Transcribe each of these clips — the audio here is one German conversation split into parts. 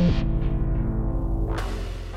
Thank you.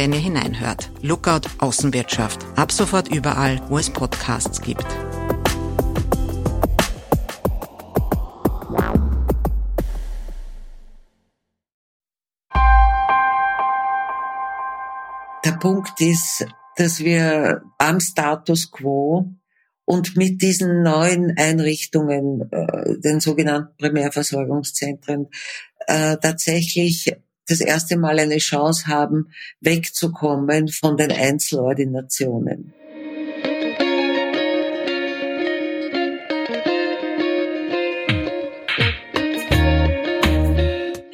wenn ihr hineinhört. Lookout Außenwirtschaft. Ab sofort überall, wo es Podcasts gibt. Der Punkt ist, dass wir am Status quo und mit diesen neuen Einrichtungen, äh, den sogenannten Primärversorgungszentren, äh, tatsächlich das erste Mal eine Chance haben, wegzukommen von den Einzelordinationen.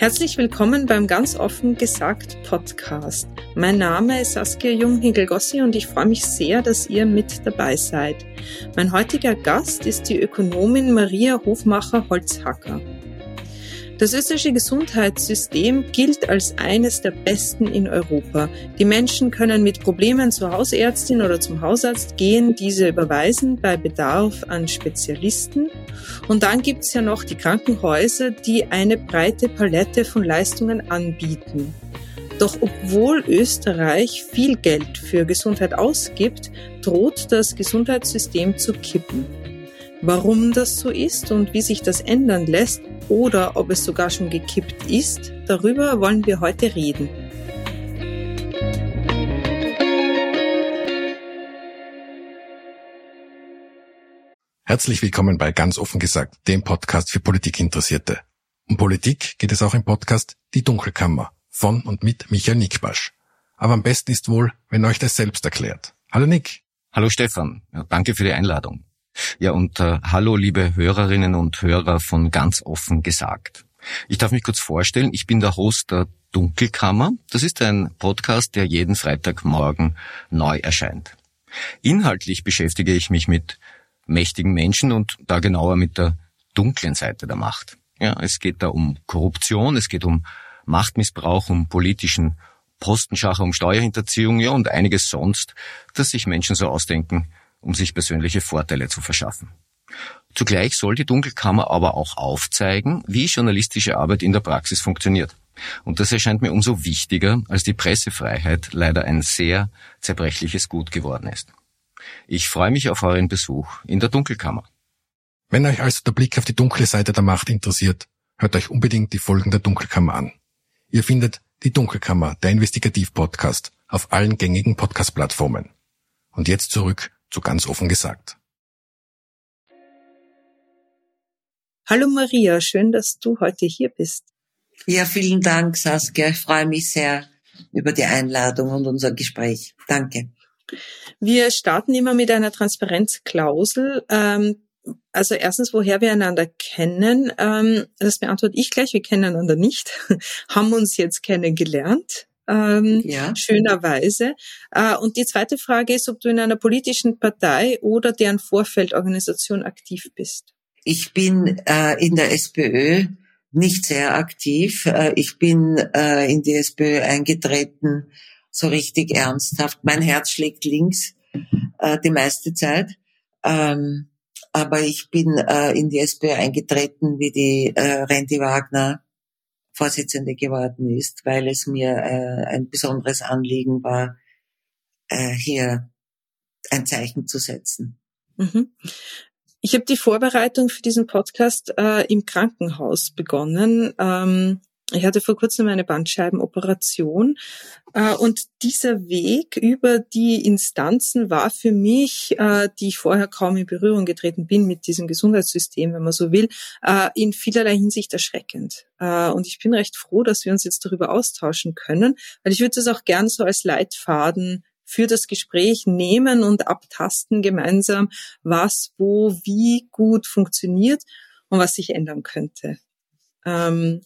Herzlich willkommen beim ganz offen gesagt Podcast. Mein Name ist Saskia Jung-Hinkel-Gossi und ich freue mich sehr, dass ihr mit dabei seid. Mein heutiger Gast ist die Ökonomin Maria Hofmacher-Holzhacker. Das österreichische Gesundheitssystem gilt als eines der besten in Europa. Die Menschen können mit Problemen zur Hausärztin oder zum Hausarzt gehen, diese überweisen bei Bedarf an Spezialisten. Und dann gibt es ja noch die Krankenhäuser, die eine breite Palette von Leistungen anbieten. Doch obwohl Österreich viel Geld für Gesundheit ausgibt, droht das Gesundheitssystem zu kippen. Warum das so ist und wie sich das ändern lässt, oder ob es sogar schon gekippt ist, darüber wollen wir heute reden. Herzlich willkommen bei Ganz offen gesagt, dem Podcast für Politikinteressierte. Um Politik geht es auch im Podcast Die Dunkelkammer von und mit Michael Nickbasch. Aber am besten ist wohl, wenn euch das selbst erklärt. Hallo Nick. Hallo Stefan. Ja, danke für die Einladung. Ja, und äh, hallo liebe Hörerinnen und Hörer von ganz offen gesagt. Ich darf mich kurz vorstellen, ich bin der Host der Dunkelkammer. Das ist ein Podcast, der jeden Freitagmorgen neu erscheint. Inhaltlich beschäftige ich mich mit mächtigen Menschen und da genauer mit der dunklen Seite der Macht. Ja, es geht da um Korruption, es geht um Machtmissbrauch, um politischen Postenschacher, um Steuerhinterziehung, ja, und einiges sonst, das sich Menschen so ausdenken, um sich persönliche Vorteile zu verschaffen. Zugleich soll die Dunkelkammer aber auch aufzeigen, wie journalistische Arbeit in der Praxis funktioniert. Und das erscheint mir umso wichtiger, als die Pressefreiheit leider ein sehr zerbrechliches Gut geworden ist. Ich freue mich auf euren Besuch in der Dunkelkammer. Wenn euch also der Blick auf die dunkle Seite der Macht interessiert, hört euch unbedingt die Folgen der Dunkelkammer an. Ihr findet die Dunkelkammer, der Investigativ-Podcast, auf allen gängigen Podcast-Plattformen. Und jetzt zurück zu ganz offen gesagt. Hallo Maria, schön, dass du heute hier bist. Ja, vielen Dank, Saskia. Ich freue mich sehr über die Einladung und unser Gespräch. Danke. Wir starten immer mit einer Transparenzklausel. Ähm, also erstens, woher wir einander kennen, ähm, das beantworte ich gleich. Wir kennen einander nicht, haben uns jetzt kennengelernt ähm, ja. schönerweise. Äh, und die zweite Frage ist, ob du in einer politischen Partei oder deren Vorfeldorganisation aktiv bist. Ich bin äh, in der SPÖ nicht sehr aktiv. Äh, ich bin äh, in die SPÖ eingetreten, so richtig ernsthaft. Mein Herz schlägt links äh, die meiste Zeit. Ähm, aber ich bin äh, in die SPÖ eingetreten, wie die äh, Randy Wagner Vorsitzende geworden ist, weil es mir äh, ein besonderes Anliegen war, äh, hier ein Zeichen zu setzen. Mhm. Ich habe die Vorbereitung für diesen Podcast äh, im Krankenhaus begonnen. Ähm, ich hatte vor kurzem eine Bandscheibenoperation äh, und dieser Weg über die Instanzen war für mich, äh, die ich vorher kaum in Berührung getreten bin mit diesem Gesundheitssystem, wenn man so will, äh, in vielerlei Hinsicht erschreckend. Äh, und ich bin recht froh, dass wir uns jetzt darüber austauschen können, weil ich würde das auch gern so als Leitfaden für das Gespräch nehmen und abtasten gemeinsam, was, wo, wie gut funktioniert und was sich ändern könnte. Ähm,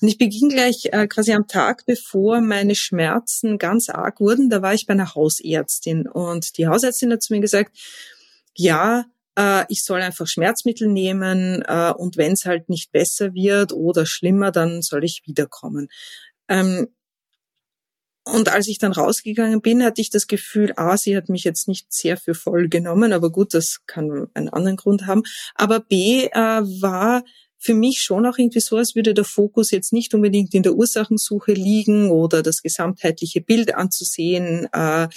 Und ich beging gleich äh, quasi am Tag, bevor meine Schmerzen ganz arg wurden, da war ich bei einer Hausärztin und die Hausärztin hat zu mir gesagt, ja, äh, ich soll einfach Schmerzmittel nehmen äh, und wenn es halt nicht besser wird oder schlimmer, dann soll ich wiederkommen. Ähm, und als ich dann rausgegangen bin, hatte ich das Gefühl, ah, sie hat mich jetzt nicht sehr für voll genommen, aber gut, das kann einen anderen Grund haben. Aber B äh, war für mich schon auch irgendwie so, als würde der Fokus jetzt nicht unbedingt in der Ursachensuche liegen oder das gesamtheitliche Bild anzusehen. Äh,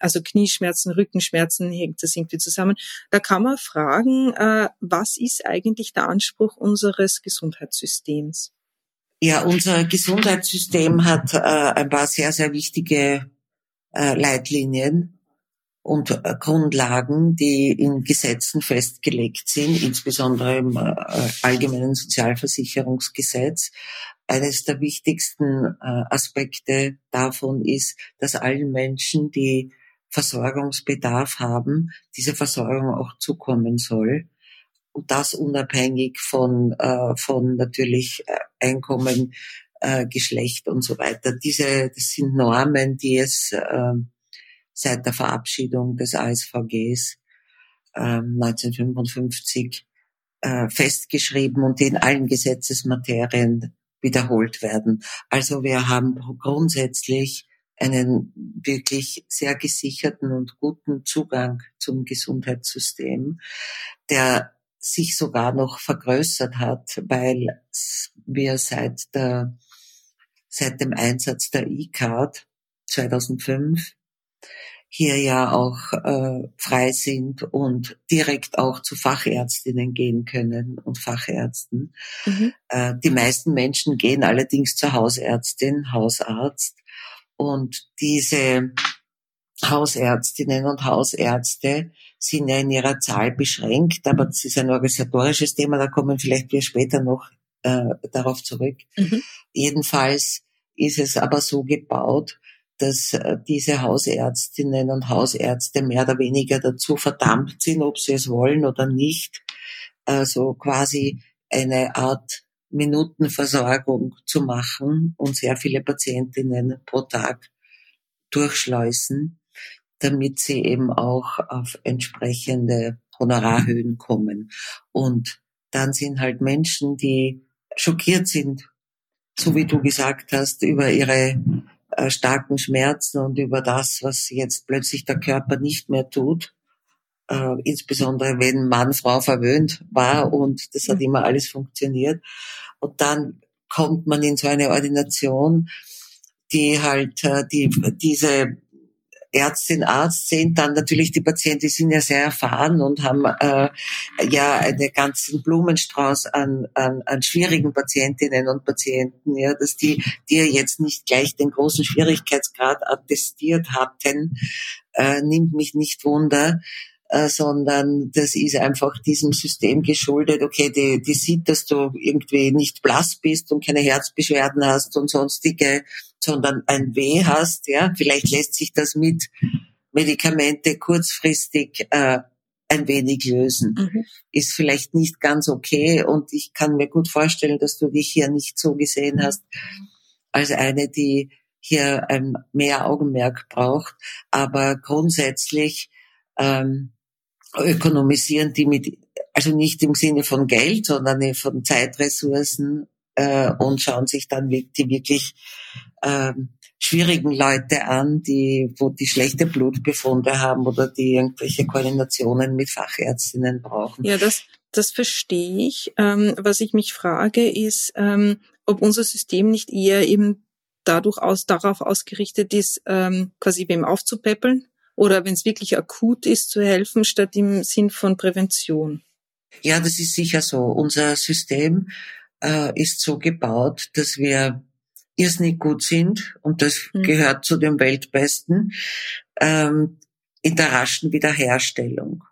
also Knieschmerzen, Rückenschmerzen, hängt das irgendwie zusammen. Da kann man fragen, äh, was ist eigentlich der Anspruch unseres Gesundheitssystems? Ja, unser Gesundheitssystem hat äh, ein paar sehr, sehr wichtige äh, Leitlinien und äh, Grundlagen, die in Gesetzen festgelegt sind, insbesondere im äh, allgemeinen Sozialversicherungsgesetz. Eines der wichtigsten äh, Aspekte davon ist, dass allen Menschen, die Versorgungsbedarf haben, diese Versorgung auch zukommen soll. Und das unabhängig von, von natürlich Einkommen, Geschlecht und so weiter. Diese, das sind Normen, die es seit der Verabschiedung des ASVGs äh, 1955 äh, festgeschrieben und in allen Gesetzesmaterien wiederholt werden. Also wir haben grundsätzlich einen wirklich sehr gesicherten und guten Zugang zum Gesundheitssystem, der sich sogar noch vergrößert hat, weil wir seit der, seit dem Einsatz der E-Card 2005 hier ja auch äh, frei sind und direkt auch zu Fachärztinnen gehen können und Fachärzten. Mhm. Äh, die meisten Menschen gehen allerdings zur Hausärztin, Hausarzt und diese Hausärztinnen und Hausärzte sind ja in ihrer Zahl beschränkt, aber das ist ein organisatorisches Thema, da kommen vielleicht wir später noch äh, darauf zurück. Mhm. Jedenfalls ist es aber so gebaut, dass äh, diese Hausärztinnen und Hausärzte mehr oder weniger dazu verdammt sind, ob sie es wollen oder nicht, also quasi eine Art Minutenversorgung zu machen und sehr viele Patientinnen pro Tag durchschleusen, damit sie eben auch auf entsprechende Honorarhöhen kommen. Und dann sind halt Menschen, die schockiert sind, so wie du gesagt hast, über ihre äh, starken Schmerzen und über das, was jetzt plötzlich der Körper nicht mehr tut äh, insbesondere wenn Mann Frau verwöhnt war und das hat mhm. immer alles funktioniert. Und dann kommt man in so eine Ordination, die halt äh, die diese Ärztin, Arzt sind, dann natürlich die Patienten, die sind ja sehr erfahren und haben äh, ja einen ganzen Blumenstrauß an, an, an schwierigen Patientinnen und Patienten, ja, dass die, ja jetzt nicht gleich den großen Schwierigkeitsgrad attestiert hatten, äh, nimmt mich nicht wunder. Äh, sondern das ist einfach diesem System geschuldet. Okay, die, die sieht, dass du irgendwie nicht blass bist und keine Herzbeschwerden hast und sonstige, sondern ein Weh hast. Ja, vielleicht lässt sich das mit Medikamente kurzfristig äh, ein wenig lösen. Mhm. Ist vielleicht nicht ganz okay und ich kann mir gut vorstellen, dass du dich hier nicht so gesehen hast als eine, die hier ein mehr Augenmerk braucht. Aber grundsätzlich ähm, ökonomisieren die mit, also nicht im Sinne von Geld, sondern von Zeitressourcen äh, und schauen sich dann die wirklich ähm, schwierigen Leute an, die, wo die schlechte Blutbefunde haben oder die irgendwelche Koordinationen mit Fachärztinnen brauchen. Ja, das, das verstehe ich. Ähm, was ich mich frage, ist, ähm, ob unser System nicht eher eben dadurch aus, darauf ausgerichtet ist, ähm, quasi wem aufzupäppeln oder wenn es wirklich akut ist, zu helfen, statt im Sinn von Prävention. Ja, das ist sicher so. Unser System äh, ist so gebaut, dass wir irrsinnig gut sind und das mhm. gehört zu den Weltbesten ähm, in der raschen Wiederherstellung.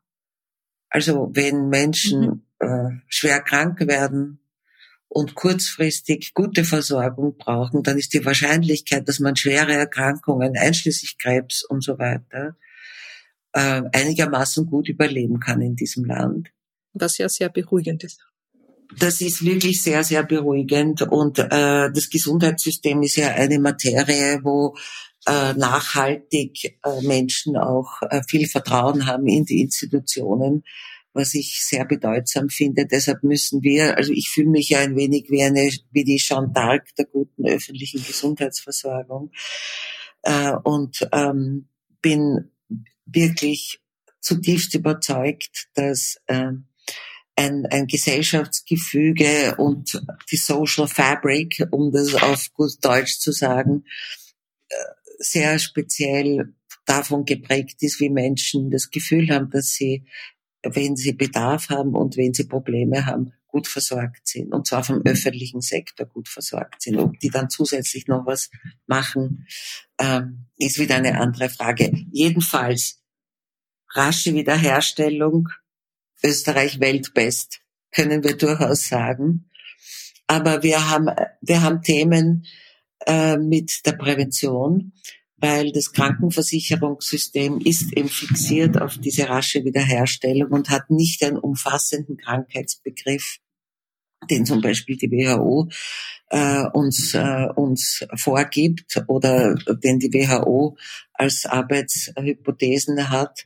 Also wenn Menschen mhm. äh, schwer krank werden, und kurzfristig gute Versorgung brauchen, dann ist die Wahrscheinlichkeit, dass man schwere Erkrankungen, einschließlich Krebs und so weiter, äh, einigermaßen gut überleben kann in diesem Land. Was ja sehr beruhigend ist. Das ist wirklich sehr, sehr beruhigend. Und äh, das Gesundheitssystem ist ja eine Materie, wo äh, nachhaltig äh, Menschen auch äh, viel Vertrauen haben in die Institutionen, was ich sehr bedeutsam finde. Deshalb müssen wir, also ich fühle mich ja ein wenig wie eine, wie die Jeanne d'Arc der guten öffentlichen Gesundheitsversorgung äh, und ähm, bin wirklich zutiefst überzeugt, dass äh, ein, ein Gesellschaftsgefüge und die Social Fabric, um das auf gut Deutsch zu sagen, äh, sehr speziell davon geprägt ist, wie Menschen das Gefühl haben, dass sie, wenn sie Bedarf haben und wenn sie Probleme haben, gut versorgt sind. Und zwar vom öffentlichen Sektor gut versorgt sind. Ob die dann zusätzlich noch was machen, ähm, ist wieder eine andere Frage. Jedenfalls rasche Wiederherstellung Österreich weltbest, können wir durchaus sagen. Aber wir haben, wir haben Themen äh, mit der Prävention, weil das Krankenversicherungssystem ist eben fixiert auf diese rasche Wiederherstellung und hat nicht einen umfassenden Krankheitsbegriff, den zum Beispiel die WHO äh, uns, äh, uns vorgibt oder den die WHO als Arbeitshypothesen hat.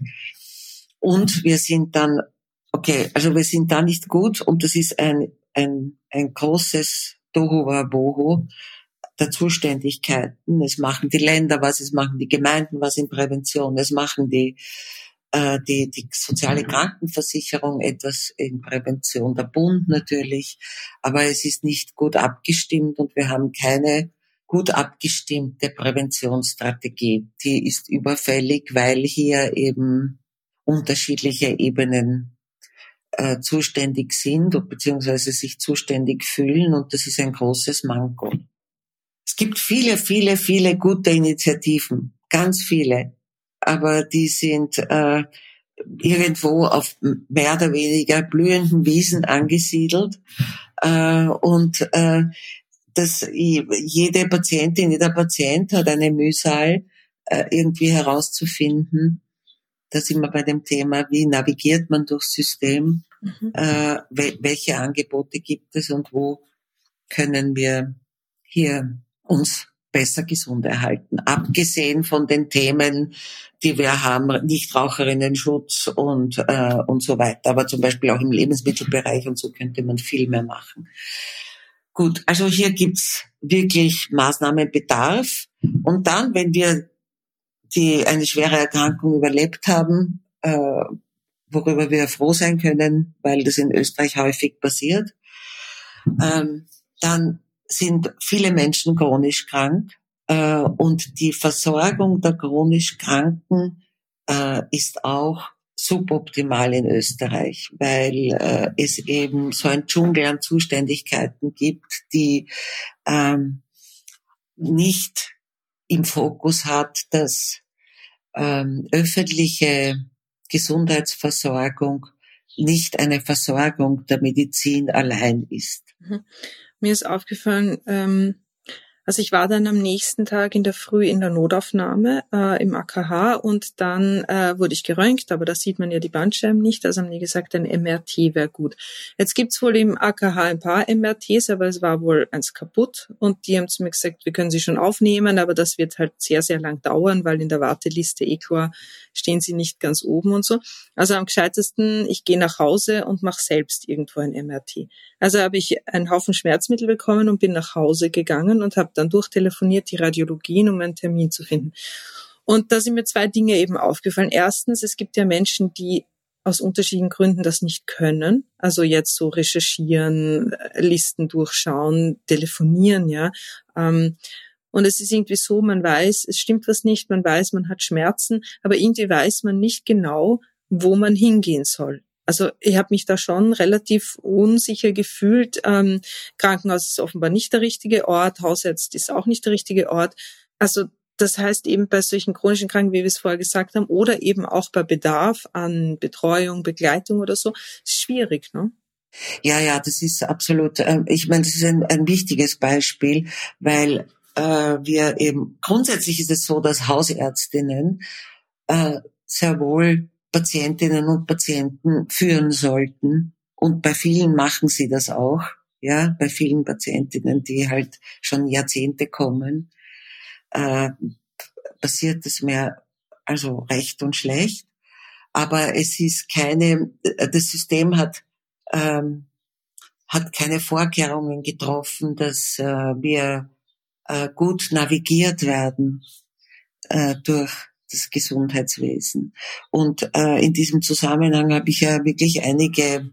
Und wir sind dann Okay, also wir sind da nicht gut und das ist ein, ein, ein großes Tohuwabohu der Zuständigkeiten. Es machen die Länder was, es machen die Gemeinden was in Prävention, es machen die, äh, die, die soziale Krankenversicherung etwas in Prävention, der Bund natürlich, aber es ist nicht gut abgestimmt und wir haben keine gut abgestimmte Präventionsstrategie. Die ist überfällig, weil hier eben unterschiedliche Ebenen äh, zuständig sind beziehungsweise sich zuständig fühlen und das ist ein großes Manko. Es gibt viele, viele, viele gute Initiativen, ganz viele, aber die sind äh, irgendwo auf mehr oder weniger blühenden Wiesen angesiedelt äh, und äh, dass jede Patientin, jeder Patient hat eine Mühsal, äh, irgendwie herauszufinden, da sind wir bei dem Thema, wie navigiert man durchs System, mhm. äh, welche Angebote gibt es und wo können wir hier uns besser gesund erhalten. Abgesehen von den Themen, die wir haben, Nichtraucherinnenschutz und, äh, und so weiter. Aber zum Beispiel auch im Lebensmittelbereich und so könnte man viel mehr machen. Gut, also hier gibt's wirklich Maßnahmenbedarf. Und dann, wenn wir die eine schwere Erkrankung überlebt haben, äh, worüber wir froh sein können, weil das in Österreich häufig passiert. Ähm, dann sind viele Menschen chronisch krank äh, und die Versorgung der chronisch Kranken äh, ist auch suboptimal in Österreich, weil äh, es eben so ein Dschungel an Zuständigkeiten gibt, die ähm, nicht im Fokus hat, dass ähm, öffentliche Gesundheitsversorgung nicht eine Versorgung der Medizin allein ist. Mhm. Mir ist aufgefallen, ähm, also ich war dann am nächsten Tag in der Früh in der Notaufnahme äh, im AKH und dann äh, wurde ich geröntgt, aber da sieht man ja die Bandscheiben nicht. Also haben die gesagt, ein MRT wäre gut. Jetzt gibt's wohl im AKH ein paar MRTs, aber es war wohl eins kaputt und die haben zu mir gesagt, wir können sie schon aufnehmen, aber das wird halt sehr, sehr lang dauern, weil in der Warteliste ECOR stehen sie nicht ganz oben und so. Also am gescheitesten, ich gehe nach Hause und mache selbst irgendwo ein MRT. Also habe ich einen Haufen Schmerzmittel bekommen und bin nach Hause gegangen und habe dann durchtelefoniert die Radiologien, um einen Termin zu finden. Und da sind mir zwei Dinge eben aufgefallen. Erstens, es gibt ja Menschen, die aus unterschiedlichen Gründen das nicht können. Also jetzt so recherchieren, Listen durchschauen, telefonieren, ja. Ähm, und es ist irgendwie so, man weiß, es stimmt was nicht, man weiß, man hat Schmerzen, aber irgendwie weiß man nicht genau, wo man hingehen soll. Also ich habe mich da schon relativ unsicher gefühlt. Ähm, Krankenhaus ist offenbar nicht der richtige Ort, Hausarzt ist auch nicht der richtige Ort. Also das heißt eben bei solchen chronischen Kranken, wie wir es vorher gesagt haben, oder eben auch bei Bedarf an Betreuung, Begleitung oder so, ist schwierig, ne? Ja, ja, das ist absolut, äh, ich meine, das ist ein, ein wichtiges Beispiel, weil äh, wir eben, grundsätzlich ist es so, dass Hausärztinnen äh, sehr wohl Patientinnen und Patienten führen sollten und bei vielen machen sie das auch, ja, bei vielen Patientinnen, die halt schon Jahrzehnte kommen, äh, passiert es mehr, also recht und schlecht. Aber es ist keine, das System hat, ähm, hat keine Vorkehrungen getroffen, dass äh, wir äh, gut navigiert werden äh, durch das Gesundheitswesen. Und äh, in diesem Zusammenhang habe ich ja wirklich einige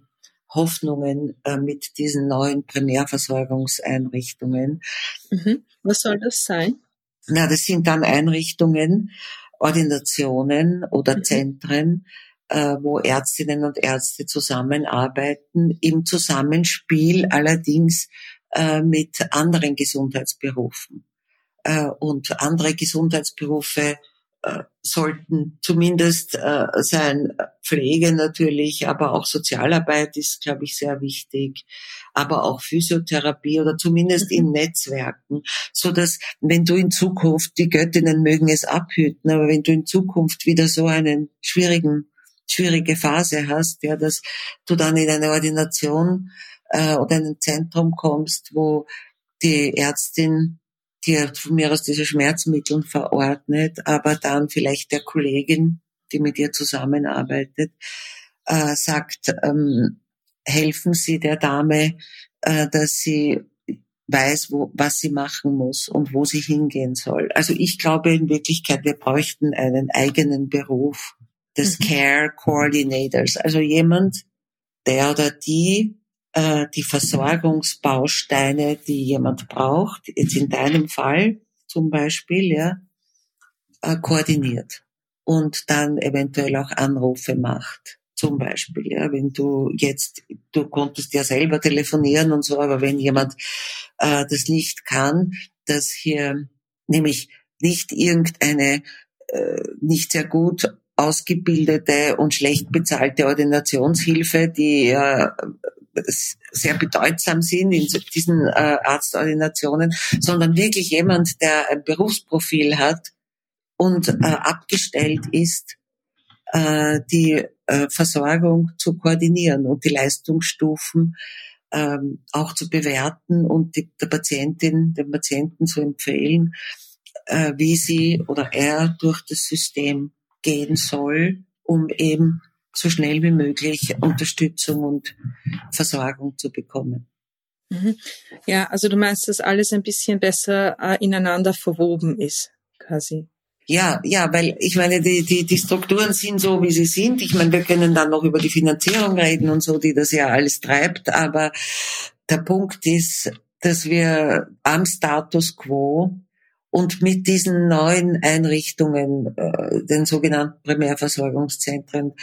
Hoffnungen äh, mit diesen neuen Primärversorgungseinrichtungen. Mhm. Was soll das sein? Na, das sind dann Einrichtungen, Ordinationen oder mhm. Zentren, äh, wo Ärztinnen und Ärzte zusammenarbeiten, im Zusammenspiel allerdings äh, mit anderen Gesundheitsberufen. Äh, und andere Gesundheitsberufe sollten zumindest äh, sein Pflege natürlich, aber auch Sozialarbeit ist, glaube ich, sehr wichtig, aber auch Physiotherapie oder zumindest in mhm. Netzwerken, so dass wenn du in Zukunft die Göttinnen mögen es abhüten, aber wenn du in Zukunft wieder so einen schwierigen schwierige Phase hast, ja, dass du dann in eine Ordination äh, oder in ein Zentrum kommst, wo die Ärztin dir von mir aus diese Schmerzmittel verordnet, aber dann vielleicht der Kollegin, die mit ihr zusammenarbeitet, äh, sagt, ähm, helfen Sie der Dame, äh, dass sie weiß, wo, was sie machen muss und wo sie hingehen soll. Also ich glaube in Wirklichkeit, wir bräuchten einen eigenen Beruf des mhm. Care Coordinators, also jemand, der oder die äh, die Versorgungsbausteine, die jemand braucht, jetzt in deinem Fall zum Beispiel, ja, äh, koordiniert und dann eventuell auch Anrufe macht. Zum Beispiel, ja, wenn du jetzt, du konntest ja selber telefonieren und so, aber wenn jemand äh, das nicht kann, dass hier nämlich nicht irgendeine äh, nicht sehr gut ausgebildete und schlecht bezahlte Ordinationshilfe, die äh, sehr bedeutsam sind in diesen äh, Arztordinationen, sondern wirklich jemand, der ein Berufsprofil hat und äh, abgestellt ist, äh, die äh, Versorgung zu koordinieren und die Leistungsstufen ähm, auch zu bewerten und die, der Patientin, dem Patienten zu empfehlen, äh, wie sie oder er durch das System gehen soll, um eben so schnell wie möglich Unterstützung und Versorgung zu bekommen. Mhm. Ja, also du meinst, dass alles ein bisschen besser äh, ineinander verwoben ist, quasi. Ja, ja, weil ich meine, die, die, die Strukturen sind so, wie sie sind. Ich meine, wir können dann noch über die Finanzierung reden und so, die das ja alles treibt, aber der Punkt ist, dass wir am Status quo und mit diesen neuen Einrichtungen, äh, den sogenannten Primärversorgungszentren,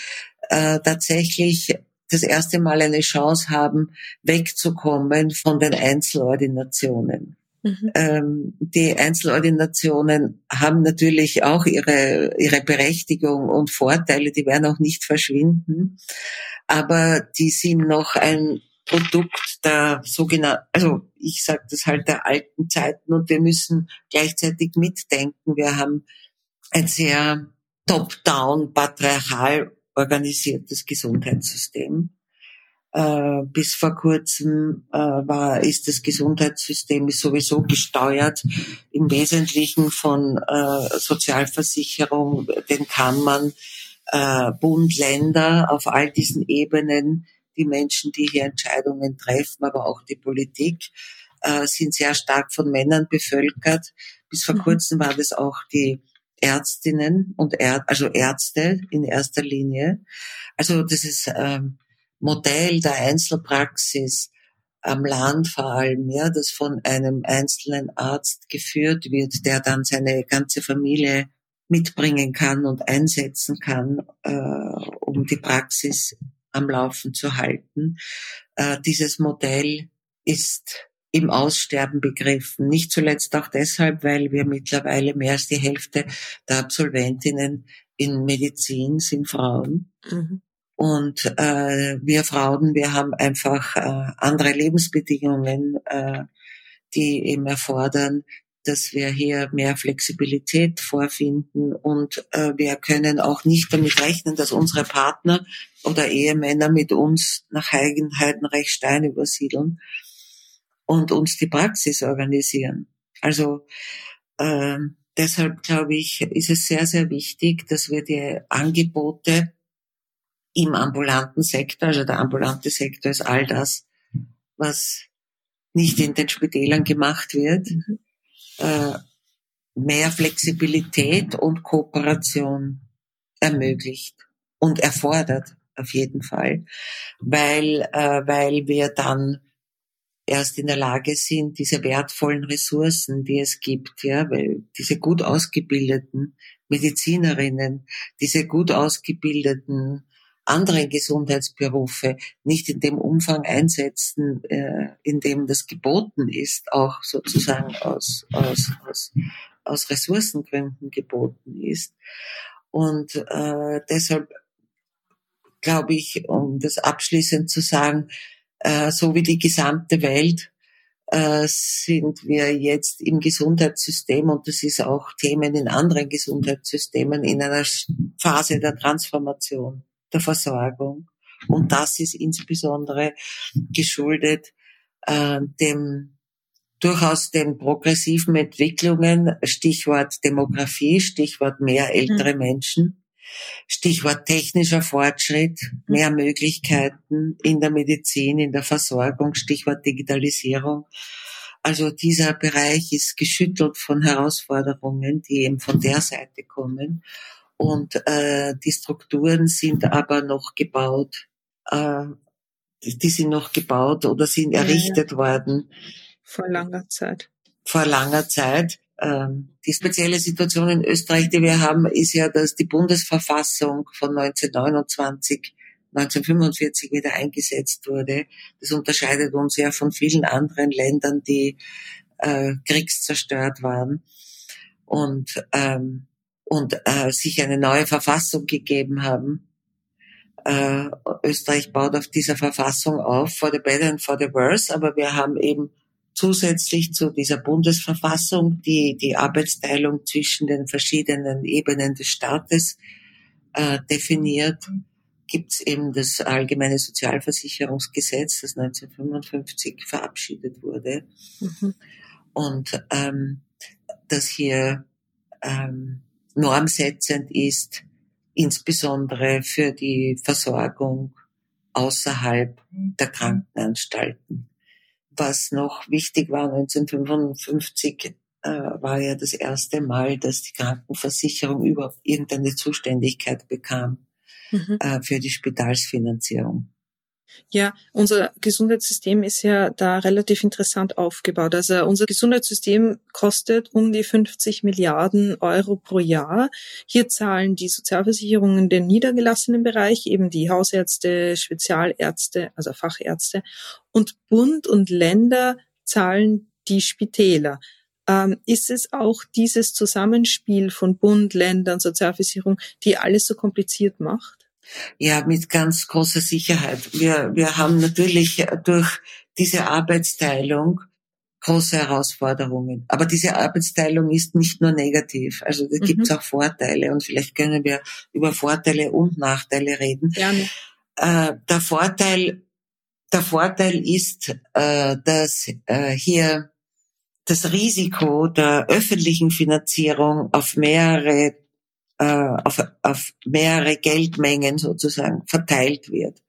äh, tatsächlich das erste Mal eine Chance haben, wegzukommen von den Einzelordinationen. Mhm. Ähm, die Einzelordinationen haben natürlich auch ihre, ihre Berechtigung und Vorteile, die werden auch nicht verschwinden, aber die sind noch ein Produkt der sogenannten, also ich sage das halt der alten Zeiten und wir müssen gleichzeitig mitdenken. Wir haben ein sehr top-down patriarchal organisiertes Gesundheitssystem. Äh, bis vor kurzem äh, war, ist das Gesundheitssystem sowieso gesteuert im Wesentlichen von äh, Sozialversicherung, den Kammern, äh, Bund, Länder auf all diesen Ebenen. Die Menschen, die hier Entscheidungen treffen, aber auch die Politik, sind sehr stark von Männern bevölkert. Bis vor mhm. kurzem war das auch die Ärztinnen und Är also Ärzte in erster Linie. Also ist ähm, Modell der Einzelpraxis am Land vor allem, ja, das von einem einzelnen Arzt geführt wird, der dann seine ganze Familie mitbringen kann und einsetzen kann, äh, um die Praxis am Laufen zu halten. Äh, dieses Modell ist im Aussterben begriffen. Nicht zuletzt auch deshalb, weil wir mittlerweile mehr als die Hälfte der Absolventinnen in Medizin sind Frauen. Mhm. Und äh, wir Frauen, wir haben einfach äh, andere Lebensbedingungen, äh, die eben erfordern, dass wir hier mehr Flexibilität vorfinden und äh, wir können auch nicht damit rechnen, dass unsere Partner oder Ehemänner mit uns nach Heigen, Heidenreich-Stein übersiedeln und uns die Praxis organisieren. Also äh, deshalb glaube ich, ist es sehr, sehr wichtig, dass wir die Angebote im ambulanten Sektor, also der ambulante Sektor ist all das, was nicht in den Spitälern gemacht wird, äh, mehr Flexibilität und Kooperation ermöglicht und erfordert auf jeden Fall, weil, äh, weil wir dann erst in der Lage sind, diese wertvollen Ressourcen, die es gibt, ja, weil diese gut ausgebildeten Medizinerinnen, diese gut ausgebildeten anderen Gesundheitsberufe nicht in dem Umfang einsetzen, äh, in dem das geboten ist, auch sozusagen aus, aus, aus, aus Ressourcengründen geboten ist. Und äh, deshalb glaube ich, um das abschließend zu sagen, äh, so wie die gesamte Welt äh, sind wir jetzt im Gesundheitssystem und das ist auch Themen in anderen Gesundheitssystemen in einer Phase der Transformation der Versorgung. Und das ist insbesondere geschuldet äh, dem durchaus den progressiven Entwicklungen, Stichwort Demografie, Stichwort mehr ältere mhm. Menschen, Stichwort technischer Fortschritt, mehr Möglichkeiten in der Medizin, in der Versorgung, Stichwort Digitalisierung. Also dieser Bereich ist geschüttelt von Herausforderungen, die eben von der Seite kommen. Und äh, die Strukturen sind aber noch gebaut, äh, die sind noch gebaut oder sind errichtet ja, ja. worden. Vor langer Zeit. Vor langer Zeit. Ähm, die spezielle Situation in Österreich, die wir haben, ist ja, dass die Bundesverfassung von 1929 1945 wieder eingesetzt wurde. Das unterscheidet uns ja von vielen anderen Ländern, die äh, kriegszerstört waren. Und ähm, und äh, sich eine neue Verfassung gegeben haben. Äh, Österreich baut auf dieser Verfassung auf, for the better and for the worse, aber wir haben eben zusätzlich zu dieser Bundesverfassung die, die Arbeitsteilung zwischen den verschiedenen Ebenen des Staates äh, definiert. Gibt es eben das Allgemeine Sozialversicherungsgesetz, das 1955 verabschiedet wurde. Mhm. Und ähm, das hier ähm, normsetzend ist, insbesondere für die Versorgung außerhalb der Krankenanstalten. Was noch wichtig war 1955, äh, war ja das erste Mal, dass die Krankenversicherung überhaupt irgendeine Zuständigkeit bekam mhm. äh, für die Spitalsfinanzierung. Ja, unser Gesundheitssystem ist ja da relativ interessant aufgebaut. Also unser Gesundheitssystem kostet um die 50 Milliarden Euro pro Jahr. Hier zahlen die Sozialversicherungen den niedergelassenen Bereich, eben die Hausärzte, Spezialärzte, also Fachärzte. Und Bund und Länder zahlen die Spitäler. Ähm, ist es auch dieses Zusammenspiel von Bund, Ländern, Sozialversicherung, die alles so kompliziert macht? Ja, mit ganz großer Sicherheit. Wir, wir haben natürlich durch diese Arbeitsteilung große Herausforderungen. Aber diese Arbeitsteilung ist nicht nur negativ. Also da mhm. gibt es auch Vorteile und vielleicht können wir über Vorteile und Nachteile reden. Gerne. Äh, der Vorteil, der Vorteil ist, äh, dass äh, hier das Risiko der öffentlichen Finanzierung auf mehrere äh, auf, auf mehrere Geldmengen sozusagen verteilt wird.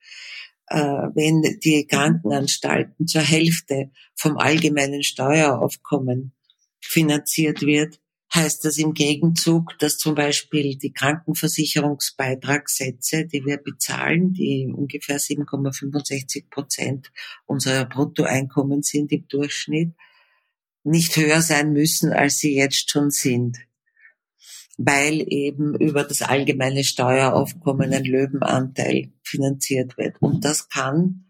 Äh, wenn die Krankenanstalten zur Hälfte vom allgemeinen Steueraufkommen finanziert wird, heißt das im Gegenzug, dass zum Beispiel die Krankenversicherungsbeitragssätze, die wir bezahlen, die ungefähr 7,65 Prozent unserer Bruttoeinkommen sind im Durchschnitt, nicht höher sein müssen, als sie jetzt schon sind weil eben über das allgemeine Steueraufkommen ein Löwenanteil finanziert wird. Und das kann,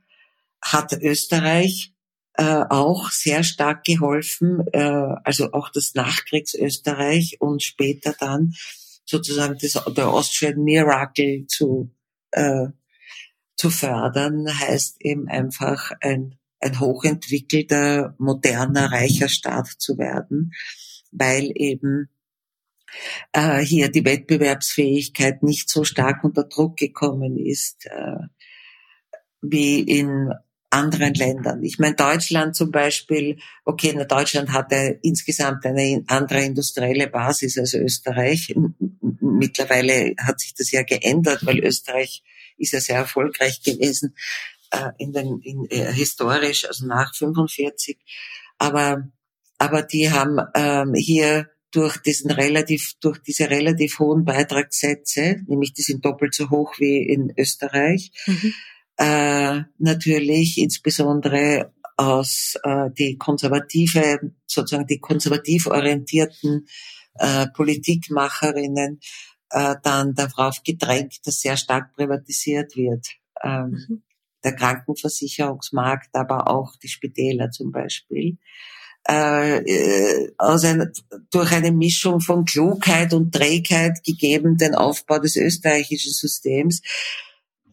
hat Österreich äh, auch sehr stark geholfen, äh, also auch das Nachkriegsösterreich und später dann sozusagen das, der Austrian Miracle zu, äh, zu fördern, heißt eben einfach ein, ein hochentwickelter, moderner, reicher Staat zu werden weil eben äh, hier die Wettbewerbsfähigkeit nicht so stark unter Druck gekommen ist äh, wie in anderen Ländern. Ich meine, Deutschland zum Beispiel, okay, na, Deutschland hatte insgesamt eine andere industrielle Basis als Österreich. Mittlerweile hat sich das ja geändert, weil Österreich ist ja sehr erfolgreich gewesen äh, in den in, äh, historisch, also nach 45. Aber aber die haben ähm, hier durch diesen relativ durch diese relativ hohen Beitragssätze, nämlich die sind doppelt so hoch wie in Österreich. Mhm äh, natürlich insbesondere aus äh, die konservative, sozusagen die konservativ orientierten äh, Politikmacherinnen äh, dann darauf gedrängt, dass sehr stark privatisiert wird. Ähm, mhm. Der Krankenversicherungsmarkt, aber auch die Spitäler zum Beispiel. Äh, aus einer, durch eine Mischung von Klugheit und Trägheit gegeben den Aufbau des österreichischen Systems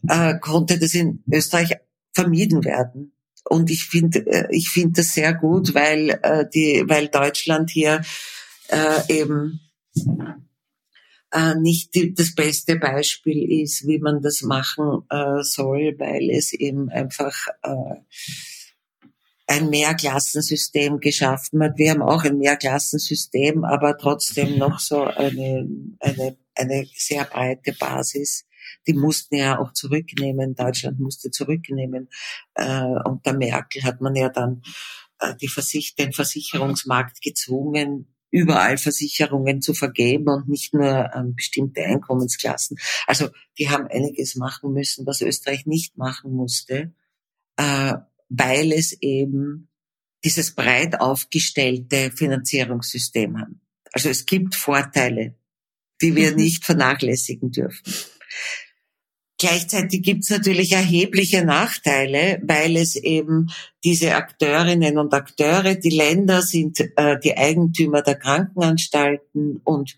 äh, konnte das in Österreich vermieden werden. Und ich finde, äh, ich finde das sehr gut, weil äh, die, weil Deutschland hier äh, eben äh, nicht die, das beste Beispiel ist, wie man das machen äh, soll, weil es eben einfach äh, ein Mehrklassensystem geschaffen hat. Wir haben auch ein Mehrklassensystem, aber trotzdem noch so eine, eine, eine sehr breite Basis die mussten ja auch zurücknehmen, Deutschland musste zurücknehmen. Äh, unter Merkel hat man ja dann äh, die Versich den Versicherungsmarkt gezwungen, überall Versicherungen zu vergeben und nicht nur an bestimmte Einkommensklassen. Also die haben einiges machen müssen, was Österreich nicht machen musste, äh, weil es eben dieses breit aufgestellte Finanzierungssystem hat. Also es gibt Vorteile, die wir mhm. nicht vernachlässigen dürfen. Gleichzeitig gibt es natürlich erhebliche Nachteile, weil es eben diese Akteurinnen und Akteure, die Länder sind äh, die Eigentümer der Krankenanstalten und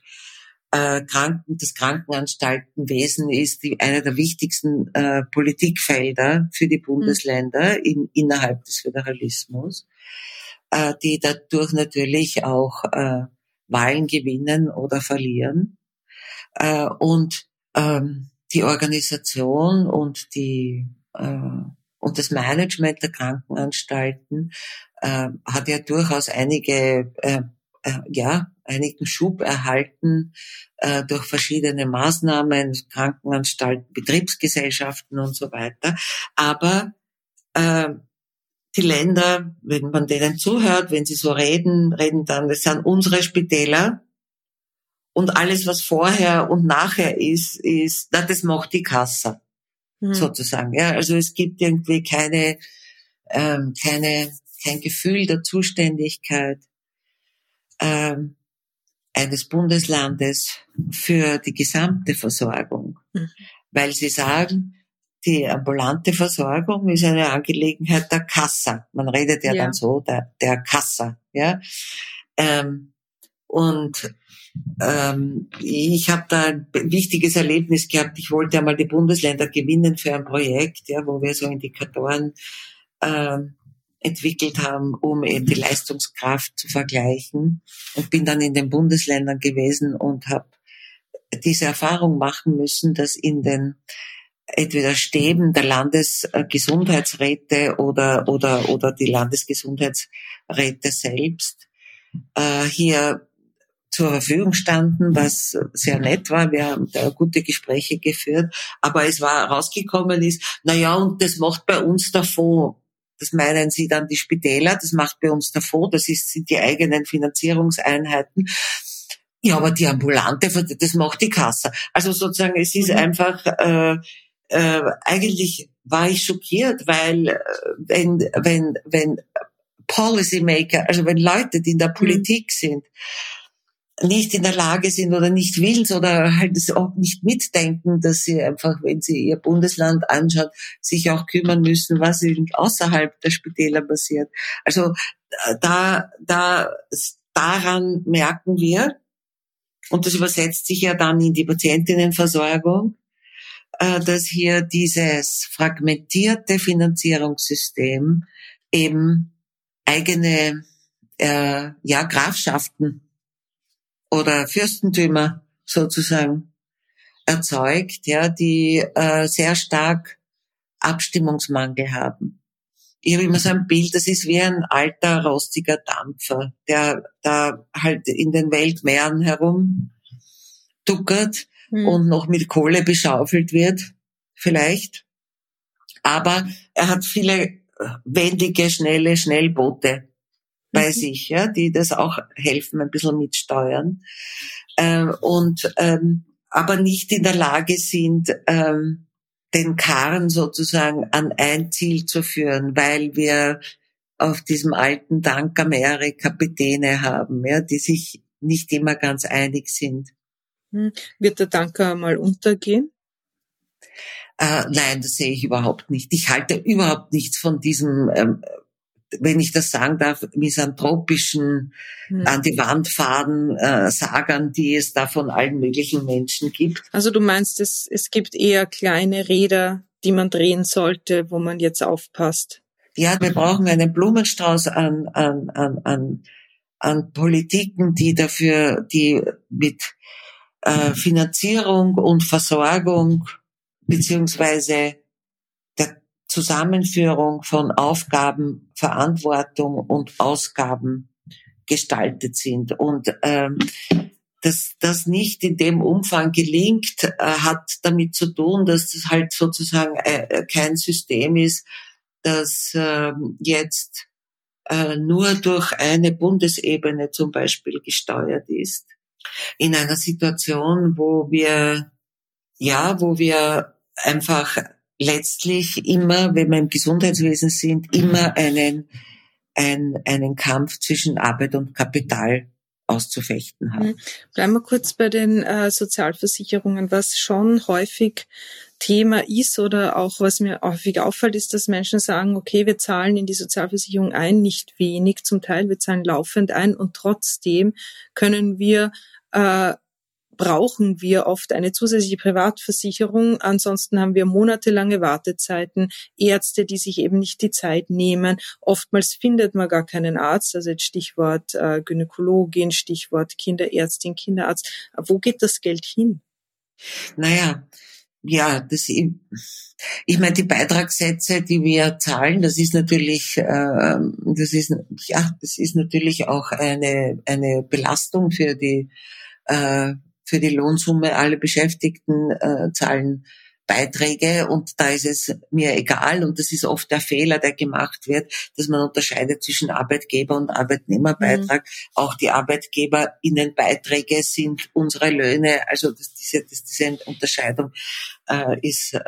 äh, Kranken, das Krankenanstaltenwesen ist die, einer der wichtigsten äh, Politikfelder für die Bundesländer mhm. in, innerhalb des Föderalismus, äh, die dadurch natürlich auch äh, Wahlen gewinnen oder verlieren. Äh, und ähm, die Organisation und die äh, und das Management der Krankenanstalten äh, hat ja durchaus einige äh, äh, ja einigen Schub erhalten äh, durch verschiedene Maßnahmen, Krankenanstalten, Betriebsgesellschaften und so weiter. Aber äh, die Länder, wenn man denen zuhört, wenn sie so reden, reden dann, es sind unsere Spitäler, und alles, was vorher und nachher ist, ist, na, das macht die Kasse, mhm. sozusagen. Ja, also es gibt irgendwie keine, ähm, keine, kein Gefühl der Zuständigkeit ähm, eines Bundeslandes für die gesamte Versorgung, mhm. weil sie sagen, die ambulante Versorgung ist eine Angelegenheit der Kassa. Man redet ja, ja. dann so, der, der Kassa. Ja? Ähm, und ähm, ich habe da ein wichtiges Erlebnis gehabt. Ich wollte einmal die Bundesländer gewinnen für ein Projekt, ja, wo wir so Indikatoren äh, entwickelt haben, um eben die Leistungskraft zu vergleichen. Und bin dann in den Bundesländern gewesen und habe diese Erfahrung machen müssen, dass in den entweder Stäben der Landesgesundheitsräte oder, oder, oder die Landesgesundheitsräte selbst äh, hier zur Verfügung standen, was sehr nett war. Wir haben da gute Gespräche geführt. Aber es war rausgekommen ist, na ja, und das macht bei uns der Fonds. Das meinen Sie dann die Spitäler, das macht bei uns der Fonds, das ist, sind die eigenen Finanzierungseinheiten. Ja, aber die ambulante, das macht die Kasse. Also sozusagen, es ist mhm. einfach, äh, äh, eigentlich war ich schockiert, weil äh, wenn, wenn, wenn Policymaker, also wenn Leute, die in der mhm. Politik sind, nicht in der Lage sind oder nicht willen oder halt auch nicht mitdenken, dass sie einfach, wenn sie ihr Bundesland anschaut, sich auch kümmern müssen, was außerhalb der Spitäler passiert. Also da, da, daran merken wir, und das übersetzt sich ja dann in die Patientinnenversorgung, äh, dass hier dieses fragmentierte Finanzierungssystem eben eigene äh, ja, Grafschaften oder Fürstentümer sozusagen erzeugt, ja, die äh, sehr stark Abstimmungsmangel haben. Ich habe immer so ein Bild, das ist wie ein alter, rostiger Dampfer, der da halt in den Weltmeeren herumduckert hm. und noch mit Kohle beschaufelt wird, vielleicht. Aber er hat viele wendige, schnelle Schnellboote bei mhm. sich, ja, die das auch helfen, ein bisschen mitsteuern. Ähm, und ähm, aber nicht in der Lage sind, ähm, den Karren sozusagen an ein Ziel zu führen, weil wir auf diesem alten Tanker mehrere Kapitäne haben, ja, die sich nicht immer ganz einig sind. Hm. Wird der Tanker mal untergehen? Äh, nein, das sehe ich überhaupt nicht. Ich halte überhaupt nichts von diesem, ähm, wenn ich das sagen darf, misanthropischen, hm. an die Wand fahren äh, Sagern, die es da von allen möglichen Menschen gibt. Also du meinst, es, es gibt eher kleine Räder, die man drehen sollte, wo man jetzt aufpasst? Ja, wir brauchen einen Blumenstrauß an, an, an, an, an Politiken, die dafür, die mit äh, Finanzierung und Versorgung beziehungsweise Zusammenführung von Aufgaben, Verantwortung und Ausgaben gestaltet sind. Und ähm, dass das nicht in dem Umfang gelingt, äh, hat damit zu tun, dass das halt sozusagen äh, äh kein System ist, das äh, jetzt äh, nur durch eine Bundesebene zum Beispiel gesteuert ist. In einer Situation, wo wir, ja, wo wir einfach letztlich immer, wenn wir im Gesundheitswesen sind, immer einen, einen, einen Kampf zwischen Arbeit und Kapital auszufechten haben. Mhm. Bleiben wir kurz bei den äh, Sozialversicherungen. Was schon häufig Thema ist oder auch was mir häufig auffällt, ist, dass Menschen sagen, okay, wir zahlen in die Sozialversicherung ein, nicht wenig zum Teil, wir zahlen laufend ein und trotzdem können wir äh, brauchen wir oft eine zusätzliche Privatversicherung. Ansonsten haben wir monatelange Wartezeiten, Ärzte, die sich eben nicht die Zeit nehmen. Oftmals findet man gar keinen Arzt, also jetzt Stichwort äh, Gynäkologin, Stichwort Kinderärztin, Kinderarzt. Wo geht das Geld hin? Naja, ja, das, ich, meine, die Beitragssätze, die wir zahlen, das ist natürlich, äh, das ist, ja, das ist natürlich auch eine, eine Belastung für die, äh, für die Lohnsumme alle Beschäftigten äh, zahlen Beiträge und da ist es mir egal und das ist oft der Fehler, der gemacht wird, dass man unterscheidet zwischen Arbeitgeber und Arbeitnehmerbeitrag. Mhm. Auch die ArbeitgeberInnenbeiträge sind unsere Löhne, also das, diese, das, diese Unterscheidung äh, ist äh,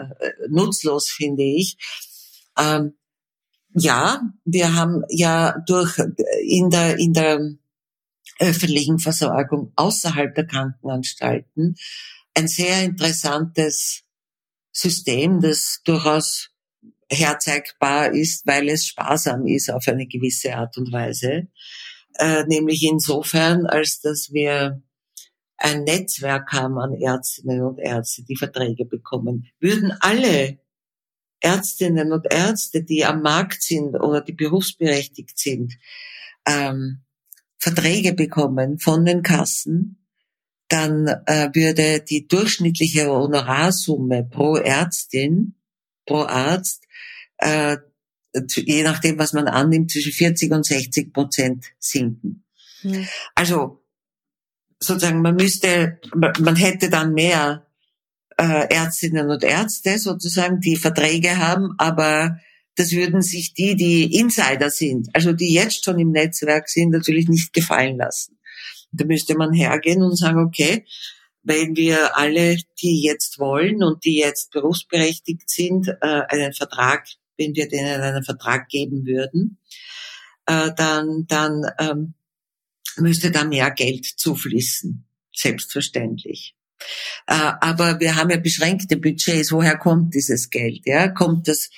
nutzlos, finde ich. Ähm, ja, wir haben ja durch in der in der öffentlichen Versorgung außerhalb der Krankenanstalten ein sehr interessantes System, das durchaus herzeigbar ist, weil es sparsam ist auf eine gewisse Art und Weise. Äh, nämlich insofern, als dass wir ein Netzwerk haben an Ärztinnen und Ärzte, die Verträge bekommen. Würden alle Ärztinnen und Ärzte, die am Markt sind oder die berufsberechtigt sind, ähm, Verträge bekommen von den Kassen, dann äh, würde die durchschnittliche Honorarsumme pro Ärztin, pro Arzt, äh, je nachdem, was man annimmt, zwischen 40 und 60 Prozent sinken. Mhm. Also sozusagen, man müsste, man hätte dann mehr äh, Ärztinnen und Ärzte sozusagen, die Verträge haben, aber das würden sich die, die Insider sind, also die jetzt schon im Netzwerk sind, natürlich nicht gefallen lassen. Da müsste man hergehen und sagen, okay, wenn wir alle, die jetzt wollen und die jetzt berufsberechtigt sind, äh, einen Vertrag, wenn wir denen einen Vertrag geben würden, äh, dann, dann ähm, müsste da mehr Geld zufließen, selbstverständlich. Äh, aber wir haben ja beschränkte Budgets. Woher kommt dieses Geld? Ja, kommt das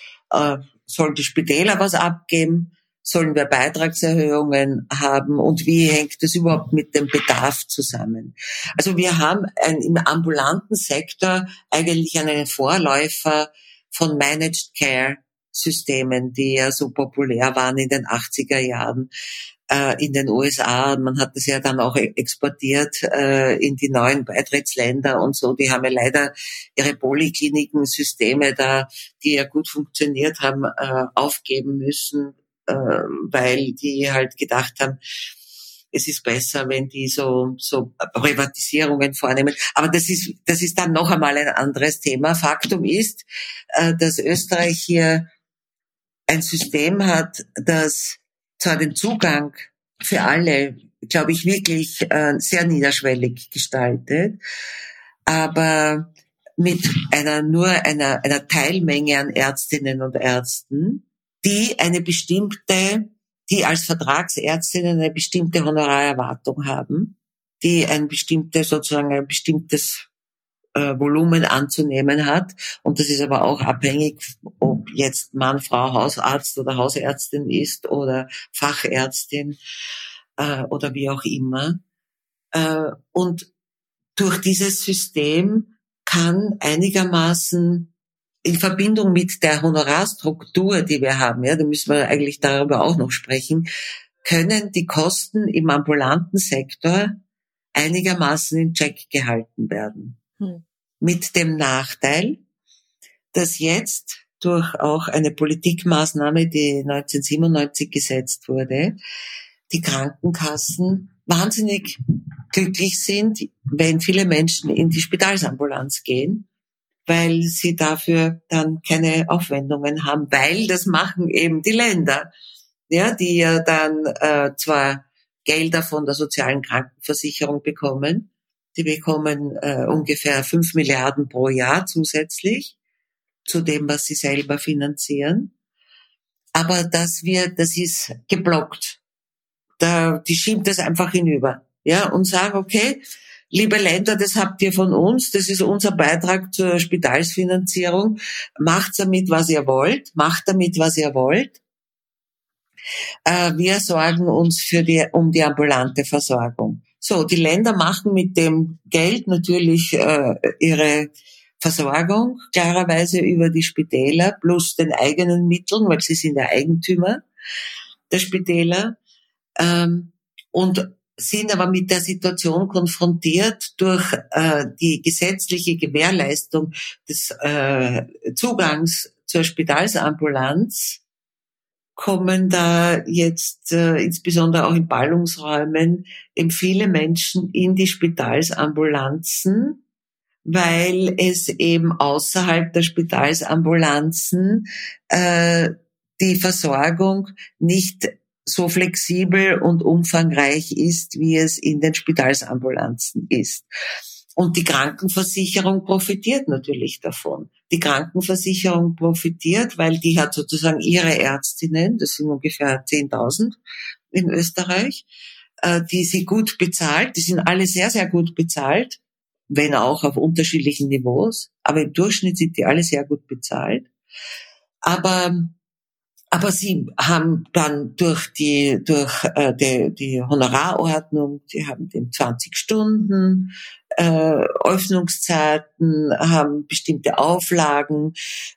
sollen die Spitäler was abgeben? Sollen wir Beitragserhöhungen haben? Und wie hängt das überhaupt mit dem Bedarf zusammen? Also wir haben ein, im ambulanten Sektor eigentlich einen Vorläufer von Managed Care Systemen, die ja so populär waren in den 80er Jahren. Äh, in den USA. Man hat das ja dann auch e-, exportiert äh, in die neuen Beitrittsländer und so. Die haben ja leider ihre Polikliniken-Systeme da, die ja gut funktioniert haben, äh, aufgeben müssen, äh, weil die halt gedacht haben, es ist besser, wenn die so, so Privatisierungen vornehmen. Aber das ist, das ist dann noch einmal ein anderes Thema. Faktum ist, dass Österreich hier ein System hat, das zwar den Zugang für alle, glaube ich, wirklich äh, sehr niederschwellig gestaltet, aber mit einer nur einer, einer Teilmenge an Ärztinnen und Ärzten, die eine bestimmte die als Vertragsärztinnen eine bestimmte Honorarerwartung haben, die ein bestimmtes, sozusagen ein bestimmtes äh, Volumen anzunehmen hat. Und das ist aber auch abhängig, ob jetzt Mann, Frau, Hausarzt oder Hausärztin ist oder Fachärztin äh, oder wie auch immer. Äh, und durch dieses System kann einigermaßen in Verbindung mit der Honorarstruktur, die wir haben, ja, da müssen wir eigentlich darüber auch noch sprechen, können die Kosten im ambulanten Sektor einigermaßen in Check gehalten werden. Hm. Mit dem Nachteil, dass jetzt durch auch eine Politikmaßnahme, die 1997 gesetzt wurde, die Krankenkassen wahnsinnig glücklich sind, wenn viele Menschen in die Spitalsambulanz gehen weil sie dafür dann keine Aufwendungen haben, weil das machen eben die Länder, ja, die ja dann äh, zwar Gelder von der sozialen Krankenversicherung bekommen, die bekommen äh, ungefähr fünf Milliarden pro Jahr zusätzlich zu dem, was sie selber finanzieren. Aber das wird, das ist geblockt. Da, die schiebt das einfach hinüber, ja, und sagen, okay, liebe Länder, das habt ihr von uns, das ist unser Beitrag zur Spitalsfinanzierung. Macht damit, was ihr wollt, macht damit, was ihr wollt. Äh, wir sorgen uns für die, um die ambulante Versorgung. So, die Länder machen mit dem Geld natürlich äh, ihre Versorgung, klarerweise über die Spitäler plus den eigenen Mitteln, weil sie sind der Eigentümer der Spitäler. Ähm, und sind aber mit der Situation konfrontiert durch äh, die gesetzliche Gewährleistung des äh, Zugangs zur Spitalsambulanz kommen da jetzt äh, insbesondere auch in Ballungsräumen eben viele Menschen in die Spitalsambulanzen, weil es eben außerhalb der Spitalsambulanzen äh, die Versorgung nicht so flexibel und umfangreich ist, wie es in den Spitalsambulanzen ist. Und die Krankenversicherung profitiert natürlich davon. Die Krankenversicherung profitiert, weil die hat sozusagen ihre Ärztinnen, das sind ungefähr 10.000 in Österreich, äh, die sie gut bezahlt. Die sind alle sehr, sehr gut bezahlt, wenn auch auf unterschiedlichen Niveaus. Aber im Durchschnitt sind die alle sehr gut bezahlt. Aber aber sie haben dann durch die, durch äh, die, die Honorarordnung, sie haben den 20 Stunden, äh, Öffnungszeiten, haben bestimmte Auflagen,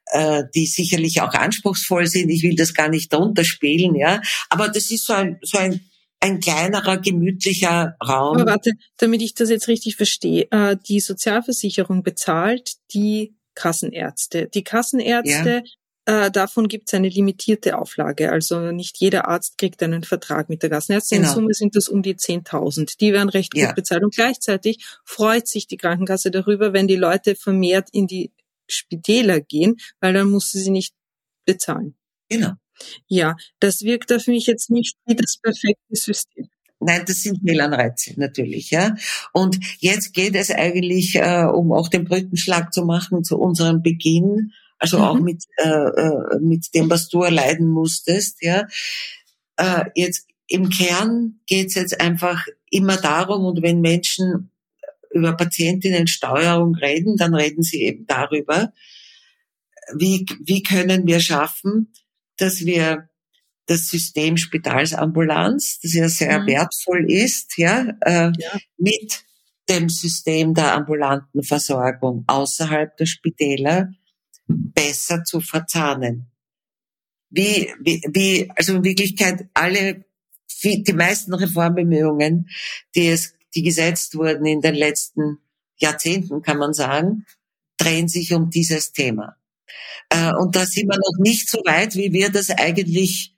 äh, die sicherlich auch anspruchsvoll sind. Ich will das gar nicht drunter spielen, ja. Aber das ist so ein, so ein ein kleinerer, gemütlicher Raum. Aber warte, damit ich das jetzt richtig verstehe. Äh, die Sozialversicherung bezahlt die Kassenärzte. Die Kassenärzte ja. Äh, davon gibt es eine limitierte Auflage. Also nicht jeder Arzt kriegt einen Vertrag mit der Kassenärztin. Genau. In Summe sind das um die 10.000. Die werden recht gut ja. bezahlt. Und gleichzeitig freut sich die Krankenkasse darüber, wenn die Leute vermehrt in die Spitäler gehen, weil dann muss sie sie nicht bezahlen. Genau. Ja, das wirkt auf mich jetzt nicht wie das perfekte System. Nein, das sind Fehlanreize natürlich, ja. Und jetzt geht es eigentlich, äh, um auch den Brückenschlag zu machen zu unserem Beginn also mhm. auch mit, äh, äh, mit dem, was du erleiden musstest, ja. Äh, jetzt im Kern geht's jetzt einfach immer darum, und wenn Menschen über Patientinnensteuerung reden, dann reden sie eben darüber, wie, wie können wir schaffen, dass wir das System Spitalsambulanz, das ja sehr mhm. wertvoll ist, ja, äh, ja, mit dem System der ambulanten Versorgung außerhalb der Spitäler besser zu verzahnen. Wie, wie, wie, also in Wirklichkeit alle die meisten Reformbemühungen, die es, die gesetzt wurden in den letzten Jahrzehnten, kann man sagen, drehen sich um dieses Thema. Äh, und da sind wir noch nicht so weit, wie wir das eigentlich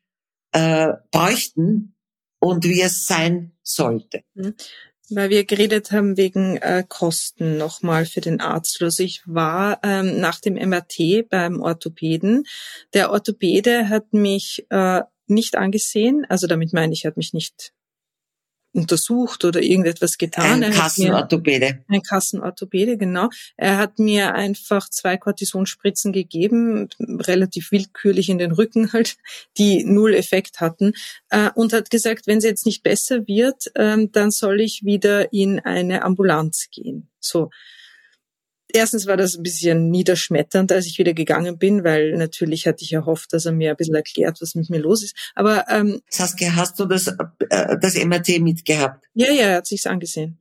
äh, bräuchten und wie es sein sollte. Weil wir geredet haben wegen äh, Kosten nochmal für den Arzt. Also ich war ähm, nach dem MRT beim Orthopäden. Der Orthopäde hat mich äh, nicht angesehen, also damit meine ich, hat mich nicht untersucht oder irgendetwas getan. Ein Kassenorthopäde. Ein Kassenorthopäde, genau. Er hat mir einfach zwei Kortisonspritzen gegeben, relativ willkürlich in den Rücken halt, die null Effekt hatten, äh, und hat gesagt, wenn es jetzt nicht besser wird, ähm, dann soll ich wieder in eine Ambulanz gehen. So erstens war das ein bisschen niederschmetternd, als ich wieder gegangen bin, weil natürlich hatte ich erhofft, dass er mir ein bisschen erklärt, was mit mir los ist. Aber ähm, Saskia, hast du das, äh, das MRT mitgehabt? Ja, ja, er hat sich's angesehen.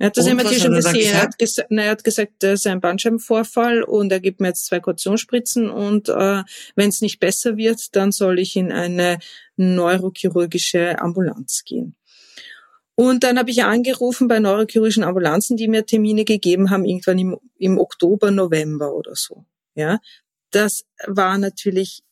Er hat das und MRT schon gesehen. Er hat, ges na, er hat gesagt, das ist ein Bandscheibenvorfall und er gibt mir jetzt zwei Kautionsspritzen und äh, wenn es nicht besser wird, dann soll ich in eine neurochirurgische Ambulanz gehen. Und dann habe ich angerufen bei neurochirurgischen Ambulanzen, die mir Termine gegeben haben, irgendwann im, im Oktober, November oder so. Ja, das war natürlich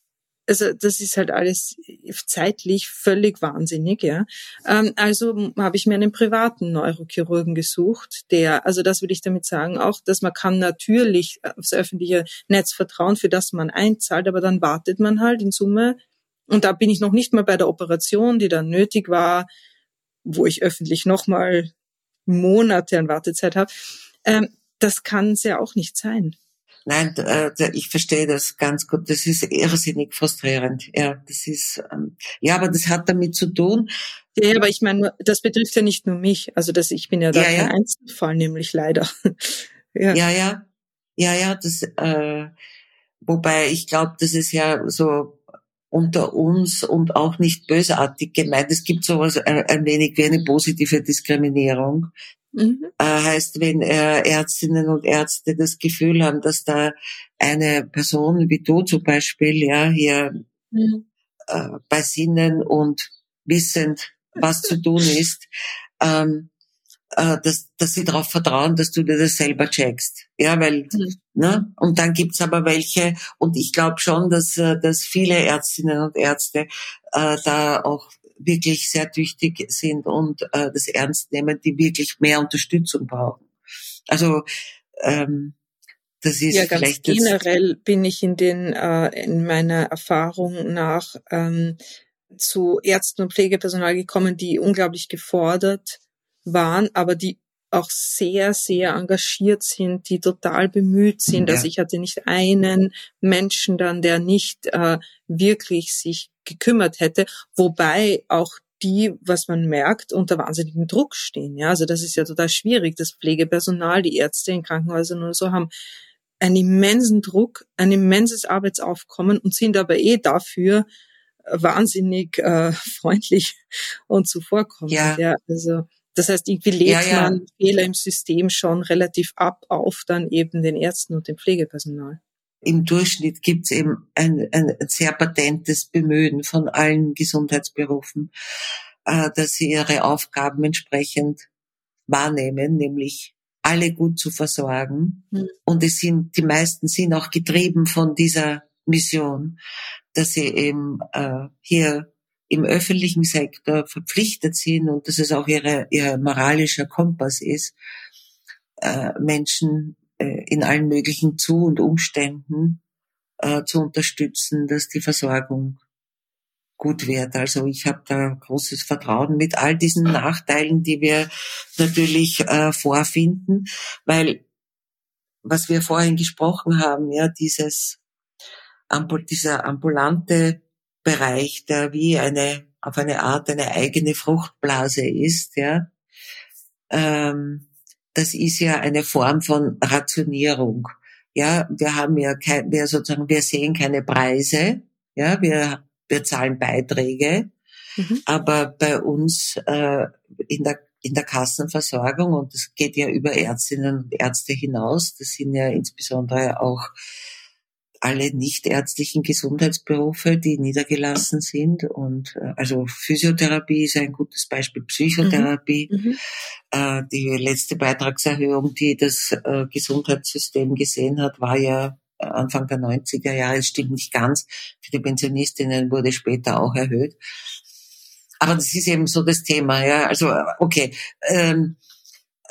also das ist halt alles zeitlich völlig wahnsinnig, ja. Ähm, also habe ich mir einen privaten Neurochirurgen gesucht, der, also das würde ich damit sagen, auch, dass man kann natürlich aufs öffentliche Netz vertrauen, für das man einzahlt, aber dann wartet man halt in Summe. Und da bin ich noch nicht mal bei der Operation, die dann nötig war, wo ich öffentlich nochmal Monate an Wartezeit habe. Ähm, das kann es ja auch nicht sein. Nein, äh, ich verstehe das ganz gut. Das ist irrsinnig frustrierend. Ja, das ist ähm, ja, aber das hat damit zu tun. Ja, aber ich meine, das betrifft ja nicht nur mich. Also das, ich bin ja da ja, kein ja. Einzelfall, nämlich leider. ja. ja, ja, ja, ja. Das, äh, wobei ich glaube, das ist ja so unter uns und auch nicht bösartig gemeint. Es gibt sowas ein, ein wenig wie eine positive Diskriminierung. Mhm. Äh, heißt, wenn äh, Ärztinnen und Ärzte das Gefühl haben, dass da eine Person wie du zum Beispiel ja hier mhm. äh, bei Sinnen und wissend, was zu tun ist, ähm, äh, dass, dass sie darauf vertrauen, dass du dir das selber checkst. Ja, weil, mhm. ne? Und dann gibt's aber welche, und ich glaube schon, dass, äh, dass viele Ärztinnen und Ärzte äh, da auch wirklich sehr tüchtig sind und äh, das ernst nehmen, die wirklich mehr Unterstützung brauchen. Also ähm, das ist ja, ganz vielleicht generell bin ich in den äh, in meiner Erfahrung nach ähm, zu Ärzten und Pflegepersonal gekommen, die unglaublich gefordert waren, aber die auch sehr, sehr engagiert sind, die total bemüht sind. Ja. Also ich hatte nicht einen Menschen dann, der nicht äh, wirklich sich gekümmert hätte, wobei auch die, was man merkt, unter wahnsinnigem Druck stehen. Ja, also das ist ja total schwierig. Das Pflegepersonal, die Ärzte in Krankenhäusern oder so haben einen immensen Druck, ein immenses Arbeitsaufkommen und sind aber eh dafür wahnsinnig äh, freundlich und zuvorkommend. Ja. ja also das heißt, irgendwie lädt ja, ja. man Fehler im System schon relativ ab auf dann eben den Ärzten und dem Pflegepersonal. Im Durchschnitt gibt es eben ein, ein sehr patentes Bemühen von allen Gesundheitsberufen, äh, dass sie ihre Aufgaben entsprechend wahrnehmen, nämlich alle gut zu versorgen. Mhm. Und es sind, die meisten sind auch getrieben von dieser Mission, dass sie eben äh, hier im öffentlichen Sektor verpflichtet sind und dass es auch ihre, ihr moralischer Kompass ist, äh, Menschen äh, in allen möglichen Zu- und Umständen äh, zu unterstützen, dass die Versorgung gut wird. Also ich habe da großes Vertrauen mit all diesen Nachteilen, die wir natürlich äh, vorfinden, weil was wir vorhin gesprochen haben, ja, dieses dieser ambulante Bereich, der wie eine, auf eine Art eine eigene Fruchtblase ist, ja. Ähm, das ist ja eine Form von Rationierung. Ja, wir haben ja kein, wir sozusagen, wir sehen keine Preise, ja, wir, wir zahlen Beiträge, mhm. aber bei uns äh, in der in der Kassenversorgung und das geht ja über Ärztinnen und Ärzte hinaus. Das sind ja insbesondere auch alle nichtärztlichen Gesundheitsberufe, die niedergelassen sind. Und äh, also Physiotherapie ist ein gutes Beispiel, Psychotherapie. Mhm. mhm. Äh, die letzte Beitragserhöhung, die das äh, Gesundheitssystem gesehen hat, war ja Anfang der 90er Jahre. Es stimmt nicht ganz. Für die Pensionistinnen wurde später auch erhöht. Aber das ist eben so das Thema, ja. Also, okay. Ähm, äh, äh,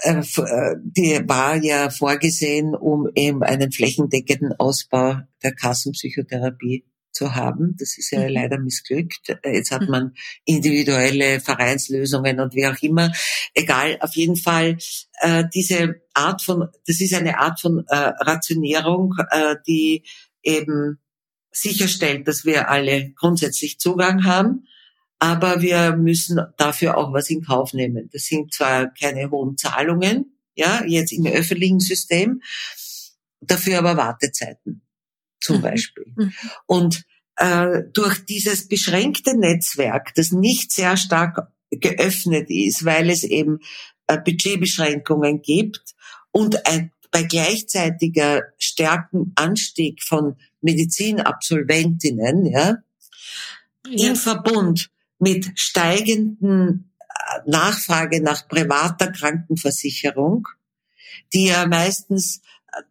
die war ja vorgesehen, um eben einen flächendeckenden Ausbau der Kassenpsychotherapie zu haben. Das ist ja mhm. leider missglückt. Äh, jetzt hat mhm. man individuelle Vereinslösungen und wie auch immer. Egal, auf jeden Fall äh, diese Art von, das ist eine Art von äh, Rationierung, äh, die eben sicherstellt, dass wir alle grundsätzlich Zugang haben aber wir müssen dafür auch was in Kauf nehmen. Das sind zwar keine hohen Zahlungen, ja, jetzt im öffentlichen System, dafür aber Wartezeiten zum mhm. Beispiel. Mhm. Und äh, durch dieses beschränkte Netzwerk, das nicht sehr stark geöffnet ist, weil es eben äh, Budgetbeschränkungen gibt und ein bei gleichzeitiger stärken Anstieg von Medizinabsolventinnen, ja, ja. im Verbund mit steigenden äh, Nachfrage nach privater Krankenversicherung, die ja meistens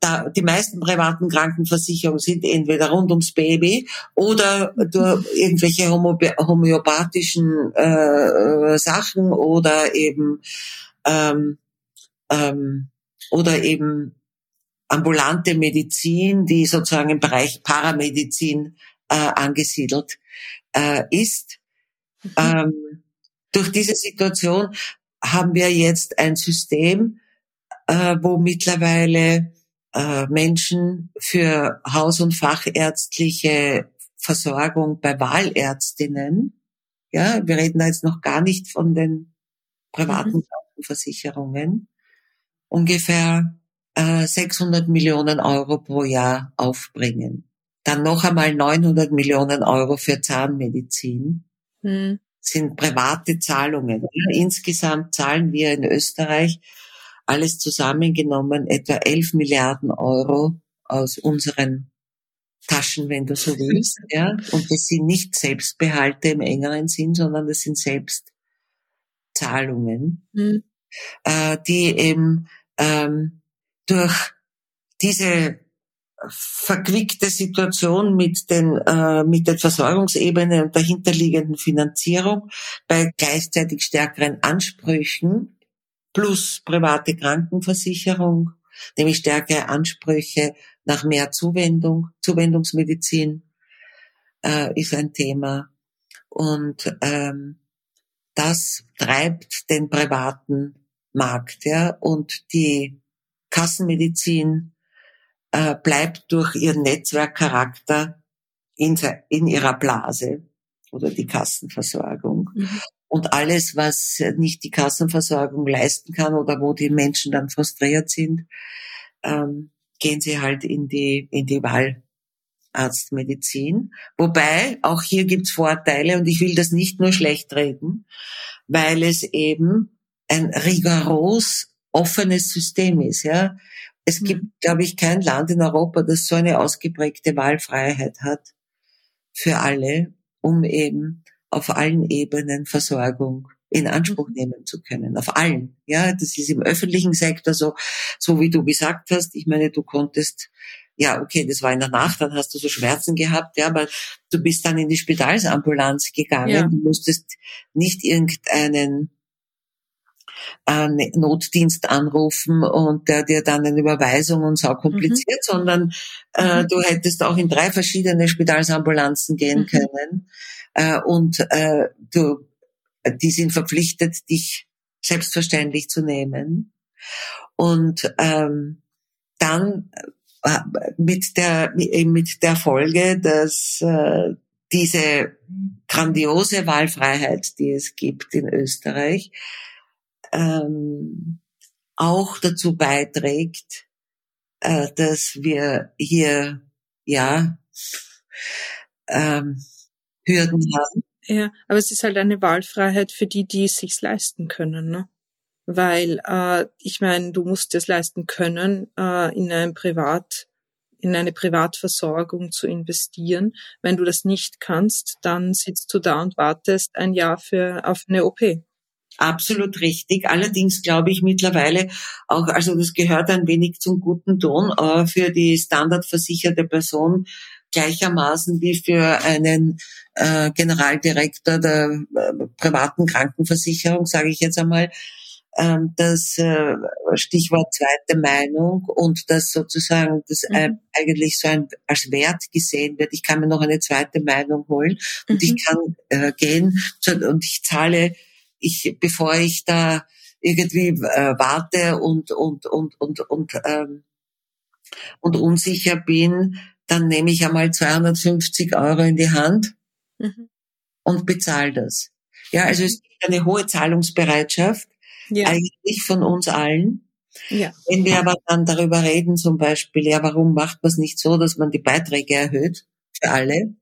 da, die meisten privaten Krankenversicherungen sind entweder rund ums Baby oder durch irgendwelche homöopathischen äh, Sachen oder eben ähm, ähm, oder eben ambulante Medizin, die sozusagen im Bereich Paramedizin äh, angesiedelt äh, ist. Mhm. Ähm, durch diese Situation haben wir jetzt ein System, äh, wo mittlerweile äh, Menschen für haus- und fachärztliche Versorgung bei Wahlärztinnen, ja, wir reden da jetzt noch gar nicht von den privaten mhm. Krankenversicherungen, ungefähr äh, 600 Millionen Euro pro Jahr aufbringen. Dann noch einmal 900 Millionen Euro für Zahnmedizin hm. sind private Zahlungen. Insgesamt zahlen wir in Österreich alles zusammengenommen etwa 11 Milliarden Euro aus unseren Taschen, wenn du so willst, ja. Und das sind nicht Selbstbehalte im engeren Sinn, sondern das sind Selbstzahlungen, mhm. äh, die eben ähm, durch diese verquickte Situation mit den, äh, mit den Versorgungsebenen und dahinterliegenden Finanzierung bei gleichzeitig stärkeren Ansprüchen plus private Krankenversicherung, nämlich stärkere Ansprüche nach mehr Zuwendung, Zuwendungsmedizin äh, ist ein Thema. Und ähm, das treibt den privaten Markt, ja, und die Kassenmedizin äh, bleibt durch ihren Netzwerkcharakter in, in ihrer Blase oder die Kassenversorgung. Mhm. Und alles, was nicht die Kassenversorgung leisten kann oder wo die Menschen dann frustriert sind, ähm, gehen sie halt in die, in die Wahlarztmedizin. Wobei, auch hier gibt's Vorteile und ich will das nicht nur schlecht reden, weil es eben ein rigoros offenes System ist, ja. Es gibt, mhm. glaube ich, kein Land in Europa, das so eine ausgeprägte Wahlfreiheit hat für alle, um eben auf allen Ebenen Versorgung in Anspruch mhm. nehmen zu können. Auf allen. Ja, das ist im öffentlichen Sektor so, so wie du gesagt hast. Ich meine, du konntest, ja, okay, das war in der Nacht, dann hast du so Schmerzen gehabt, ja, aber du bist dann in die Spitalsambulanz gegangen. Ja. Du musstest nicht irgendeinen äh, Notdienst anrufen und der dir dann eine Überweisung und so kompliziert, mhm. sondern äh, mhm. du hättest auch in drei verschiedene Spitalsambulanzen gehen mhm. können äh, und äh, du, die sind verpflichtet, dich selbstverständlich zu nehmen. Und ähm, dann äh, mit der mit der Folge, dass äh, diese grandiose Wahlfreiheit, die es gibt in Österreich, ähm, auch dazu beiträgt, äh, dass wir hier ja ähm, Hürden haben. Ja, aber es ist halt eine Wahlfreiheit für die, die es sich leisten können, ne? Weil äh, ich meine, du musst es leisten können, äh, in einem Privat in eine Privatversorgung zu investieren. Wenn du das nicht kannst, dann sitzt du da und wartest ein Jahr für, auf eine OP. Absolut richtig. Allerdings glaube ich mittlerweile auch, also das gehört ein wenig zum guten Ton äh, für die standardversicherte Person gleichermaßen wie für einen äh, Generaldirektor der äh, privaten Krankenversicherung, sage ich jetzt einmal, ähm, das Stichwort zweite Meinung und das sozusagen das mhm. eigentlich so ein, als Wert gesehen wird. Ich kann mir noch eine zweite Meinung holen und mhm. ich kann äh, gehen und ich zahle, ich bevor ich da irgendwie äh, warte und und und und und ähm, und unsicher bin, dann nehme ich einmal 250 Euro in die Hand mhm. und bezahle das. Ja, also es gibt eine hohe Zahlungsbereitschaft ja. eigentlich von uns allen. Ja. Wenn wir aber dann darüber reden, zum Beispiel, ja, warum macht man es nicht so, dass man die Beiträge erhöht für alle?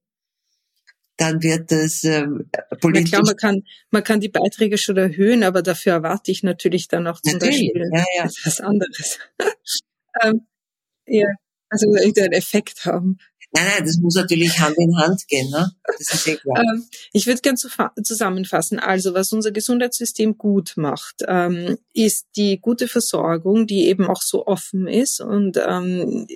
Dann wird das ähm, politisch. Ja, klar, man kann, man kann die Beiträge schon erhöhen, aber dafür erwarte ich natürlich dann auch zum natürlich, Beispiel ja, ja. etwas anderes. ähm, ja, also irgendeinen Effekt haben. Nein, nein, das muss natürlich Hand in Hand gehen. Ne? Das ist eh klar. Ähm, ich würde gern zusammenfassen. Also, was unser Gesundheitssystem gut macht, ähm, ist die gute Versorgung, die eben auch so offen ist und ähm,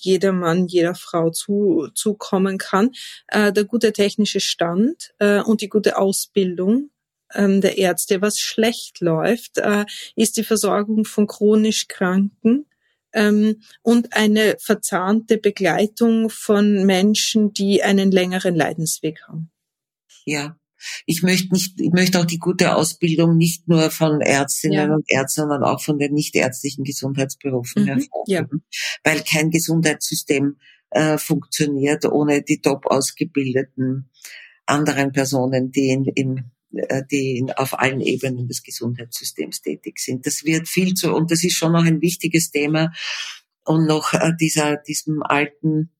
jeder Mann, jeder Frau zu, zukommen kann, äh, der gute technische Stand äh, und die gute Ausbildung ähm, der Ärzte. Was schlecht läuft, äh, ist die Versorgung von chronisch Kranken ähm, und eine verzahnte Begleitung von Menschen, die einen längeren Leidensweg haben. Ja. Ich möchte nicht, ich möchte auch die gute Ausbildung nicht nur von Ärztinnen ja. und Ärzten, sondern auch von den nichtärztlichen Gesundheitsberufen mhm, hervorheben, ja. weil kein Gesundheitssystem äh, funktioniert ohne die top ausgebildeten anderen Personen, die in, in äh, die auf allen Ebenen des Gesundheitssystems tätig sind. Das wird viel zu, und das ist schon noch ein wichtiges Thema, und noch äh, dieser, diesem alten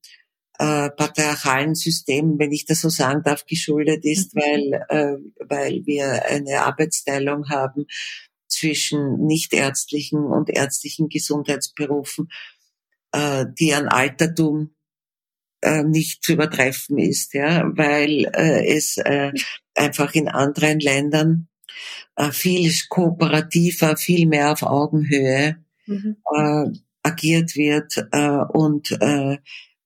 äh, patriarchalen System, wenn ich das so sagen darf, geschuldet ist, mhm. weil, äh, weil wir eine Arbeitsteilung haben zwischen nichtärztlichen und ärztlichen Gesundheitsberufen, äh, die an Altertum äh, nicht zu übertreffen ist, ja, weil äh, es äh, einfach in anderen Ländern äh, viel kooperativer, viel mehr auf Augenhöhe mhm. äh, agiert wird äh, und äh,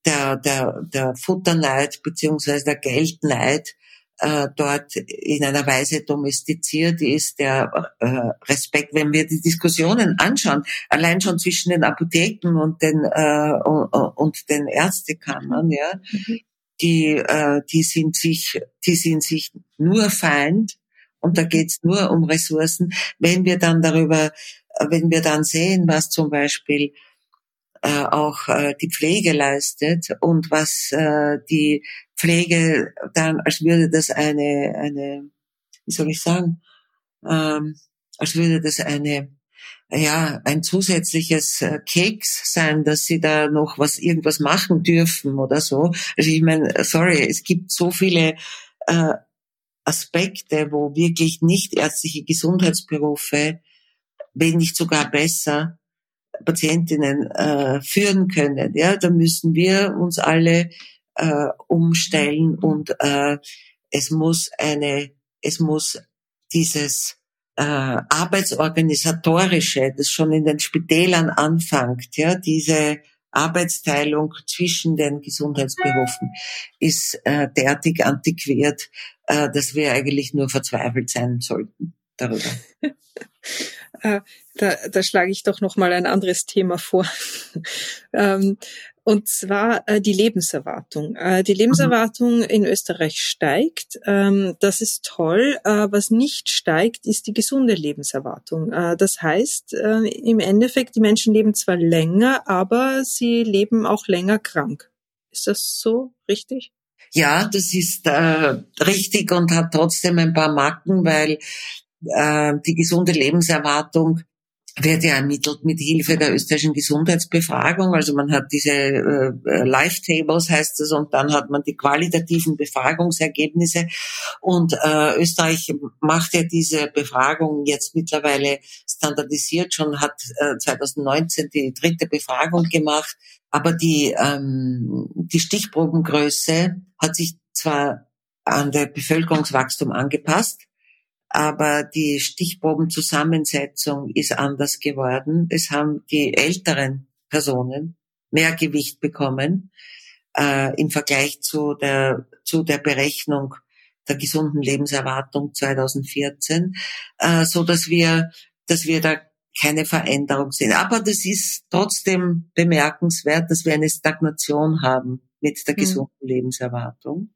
der, der, der Futterneid beziehungsweise der Geldneid äh, dort in einer Weise domestiziert ist, der äh, Respekt, wenn wir die Diskussionen anschauen, allein schon zwischen den Apotheken und den äh, und, den Ärztekammern, ja, mhm. die äh, die sind sich die sind sich nur Feind und da geht's nur um Ressourcen. Wenn wir dann darüber, wenn wir dann sehen, was zum Beispiel äh, auch äh, die Pflege leistet und was äh, die Pflege dann, als würde das eine, eine, wie soll ich sagen, ähm, als würde das eine, ja, ein zusätzliches äh, Keks sein, dass sie da noch was, irgendwas machen dürfen oder so. Also ich meine, sorry, es gibt so viele äh, Aspekte, wo wirklich nicht ärztliche Gesundheitsberufe, wenn nicht sogar besser, Patientinnen äh, führen können. Ja, da müssen wir uns alle äh, umstellen und äh, es muss eine, es muss dieses äh, arbeitsorganisatorische, das schon in den Spitälern anfängt, ja, diese Arbeitsteilung zwischen den Gesundheitsberufen ist äh, derartig antiquiert, äh, dass wir eigentlich nur verzweifelt sein sollten darüber. Äh, da, da schlage ich doch noch mal ein anderes Thema vor. ähm, und zwar äh, die Lebenserwartung. Äh, die Lebenserwartung mhm. in Österreich steigt. Ähm, das ist toll. Äh, was nicht steigt, ist die gesunde Lebenserwartung. Äh, das heißt, äh, im Endeffekt, die Menschen leben zwar länger, aber sie leben auch länger krank. Ist das so richtig? Ja, das ist äh, richtig und hat trotzdem ein paar Macken, weil äh, die gesunde Lebenserwartung wird ja ermittelt mit Hilfe der österreichischen Gesundheitsbefragung. Also man hat diese äh, äh, Live-Tables, heißt es, und dann hat man die qualitativen Befragungsergebnisse. Und äh, Österreich macht ja diese Befragung jetzt mittlerweile standardisiert, schon hat äh, 2019 die dritte Befragung gemacht. Aber die, ähm, die Stichprobengröße hat sich zwar an der Bevölkerungswachstum angepasst, aber die Stichprobenzusammensetzung ist anders geworden. Es haben die älteren Personen mehr Gewicht bekommen äh, im Vergleich zu der, zu der Berechnung der gesunden Lebenserwartung 2014, äh, so dass wir, dass wir da keine Veränderung sehen. Aber das ist trotzdem bemerkenswert, dass wir eine Stagnation haben mit der hm. gesunden mhm. Lebenserwartung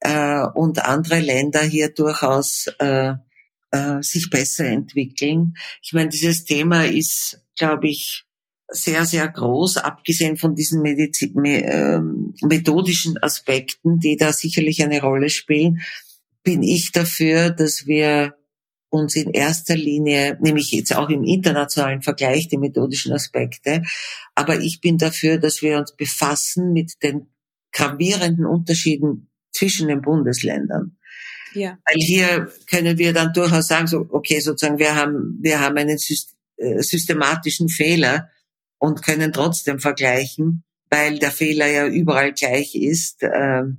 äh, und andere Länder hier durchaus äh, äh, sich besser entwickeln. Ich meine, dieses Thema ist, glaube ich, sehr, sehr groß, abgesehen von diesen Medizin, äh, methodischen Aspekten, die da sicherlich eine Rolle spielen, bin ich dafür, dass wir uns in erster Linie, nämlich jetzt auch im internationalen Vergleich, die methodischen Aspekte, aber ich bin dafür, dass wir uns befassen mit den gravierenden Unterschieden zwischen den Bundesländern. Ja. Weil hier können wir dann durchaus sagen, so, okay, sozusagen, wir haben, wir haben einen äh, systematischen Fehler und können trotzdem vergleichen, weil der Fehler ja überall gleich ist, äh, mhm.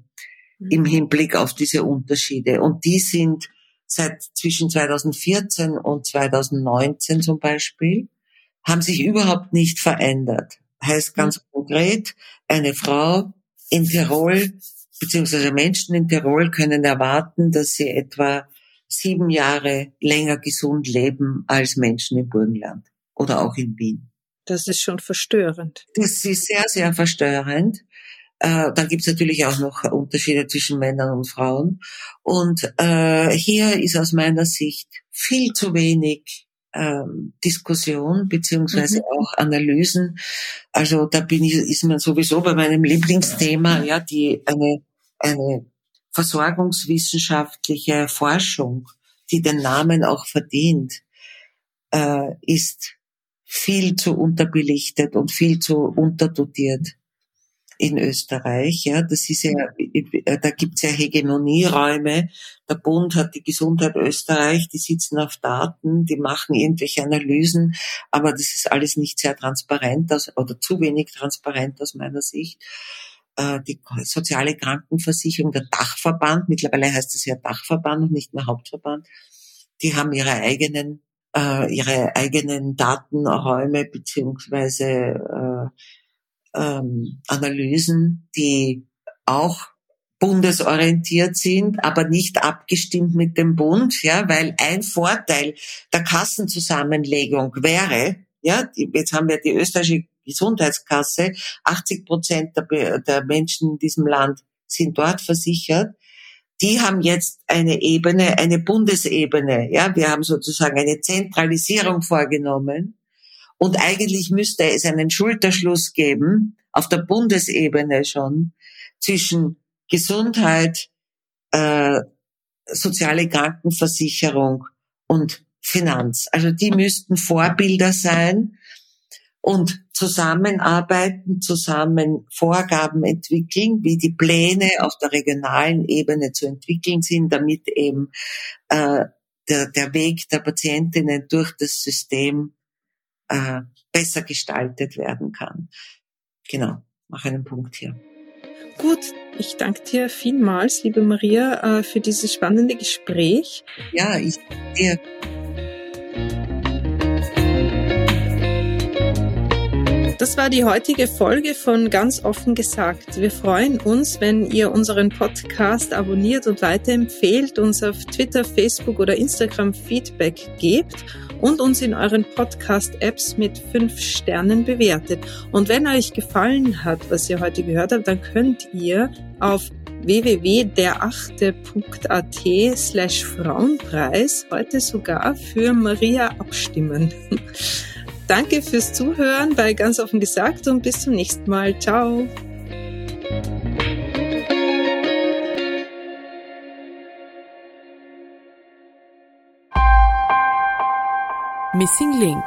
im Hinblick auf diese Unterschiede. Und die sind seit zwischen 2014 und 2019 zum Beispiel, haben sich überhaupt nicht verändert. Heißt ganz mhm. konkret, eine Frau in Tirol beziehungsweise Menschen in Tirol können erwarten, dass sie etwa sieben Jahre länger gesund leben als Menschen im Burgenland oder auch in Wien. Das ist schon verstörend. Das ist sehr, sehr verstörend. Äh, dann gibt es natürlich auch noch Unterschiede zwischen Männern und Frauen. Und äh, hier ist aus meiner Sicht viel zu wenig ähm, Diskussion beziehungsweise mhm. auch Analysen. Also da bin ich, ist man sowieso bei meinem Lieblingsthema, ja, die eine eine versorgungswissenschaftliche Forschung, die den Namen auch verdient, äh, ist viel zu unterbelichtet und viel zu unterdotiert in Österreich. Ja, das ist ja, da gibt's ja Hegemonieräume. Der Bund hat die Gesundheit Österreich, die sitzen auf Daten, die machen irgendwelche Analysen, aber das ist alles nicht sehr transparent aus, oder zu wenig transparent aus meiner Sicht äh, die soziale Krankenversicherung, der Dachverband, mittlerweile heißt es ja Dachverband und nicht mehr Hauptverband, die haben ihre eigenen äh, ihre eigenen Datenräume beziehungsweise äh, ähm, Analysen, die auch bundesorientiert sind, aber nicht abgestimmt mit dem Bund, ja, weil ein Vorteil der Kassenzusammenlegung wäre, ja, jetzt haben wir die österreichische Gesundheitskasse. 80 Prozent der, der Menschen in diesem Land sind dort versichert. Die haben jetzt eine Ebene, eine Bundesebene. Ja, wir haben sozusagen eine Zentralisierung vorgenommen. Und eigentlich müsste es einen Schulterschluss geben, auf der Bundesebene schon, zwischen Gesundheit, äh, soziale Krankenversicherung und Finanz. Also die müssten Vorbilder sein und zusammenarbeiten, zusammen Vorgaben entwickeln, wie die Pläne auf der regionalen Ebene zu entwickeln sind, damit eben äh, der, der Weg der Patientinnen durch das System äh, besser gestaltet werden kann. Genau, mache einen Punkt hier. Gut, ich danke dir vielmals, liebe Maria, äh, für dieses spannende Gespräch. Ja, ich dir. Das war die heutige Folge von Ganz offen gesagt. Wir freuen uns, wenn ihr unseren Podcast abonniert und weiterempfehlt, uns auf Twitter, Facebook oder Instagram Feedback gebt und uns in euren Podcast-Apps mit fünf Sternen bewertet. Und wenn euch gefallen hat, was ihr heute gehört habt, dann könnt ihr auf www.derachte.at slash Frauenpreis heute sogar für Maria abstimmen. Danke fürs Zuhören bei Ganz offen gesagt und bis zum nächsten Mal. Ciao. Missing Link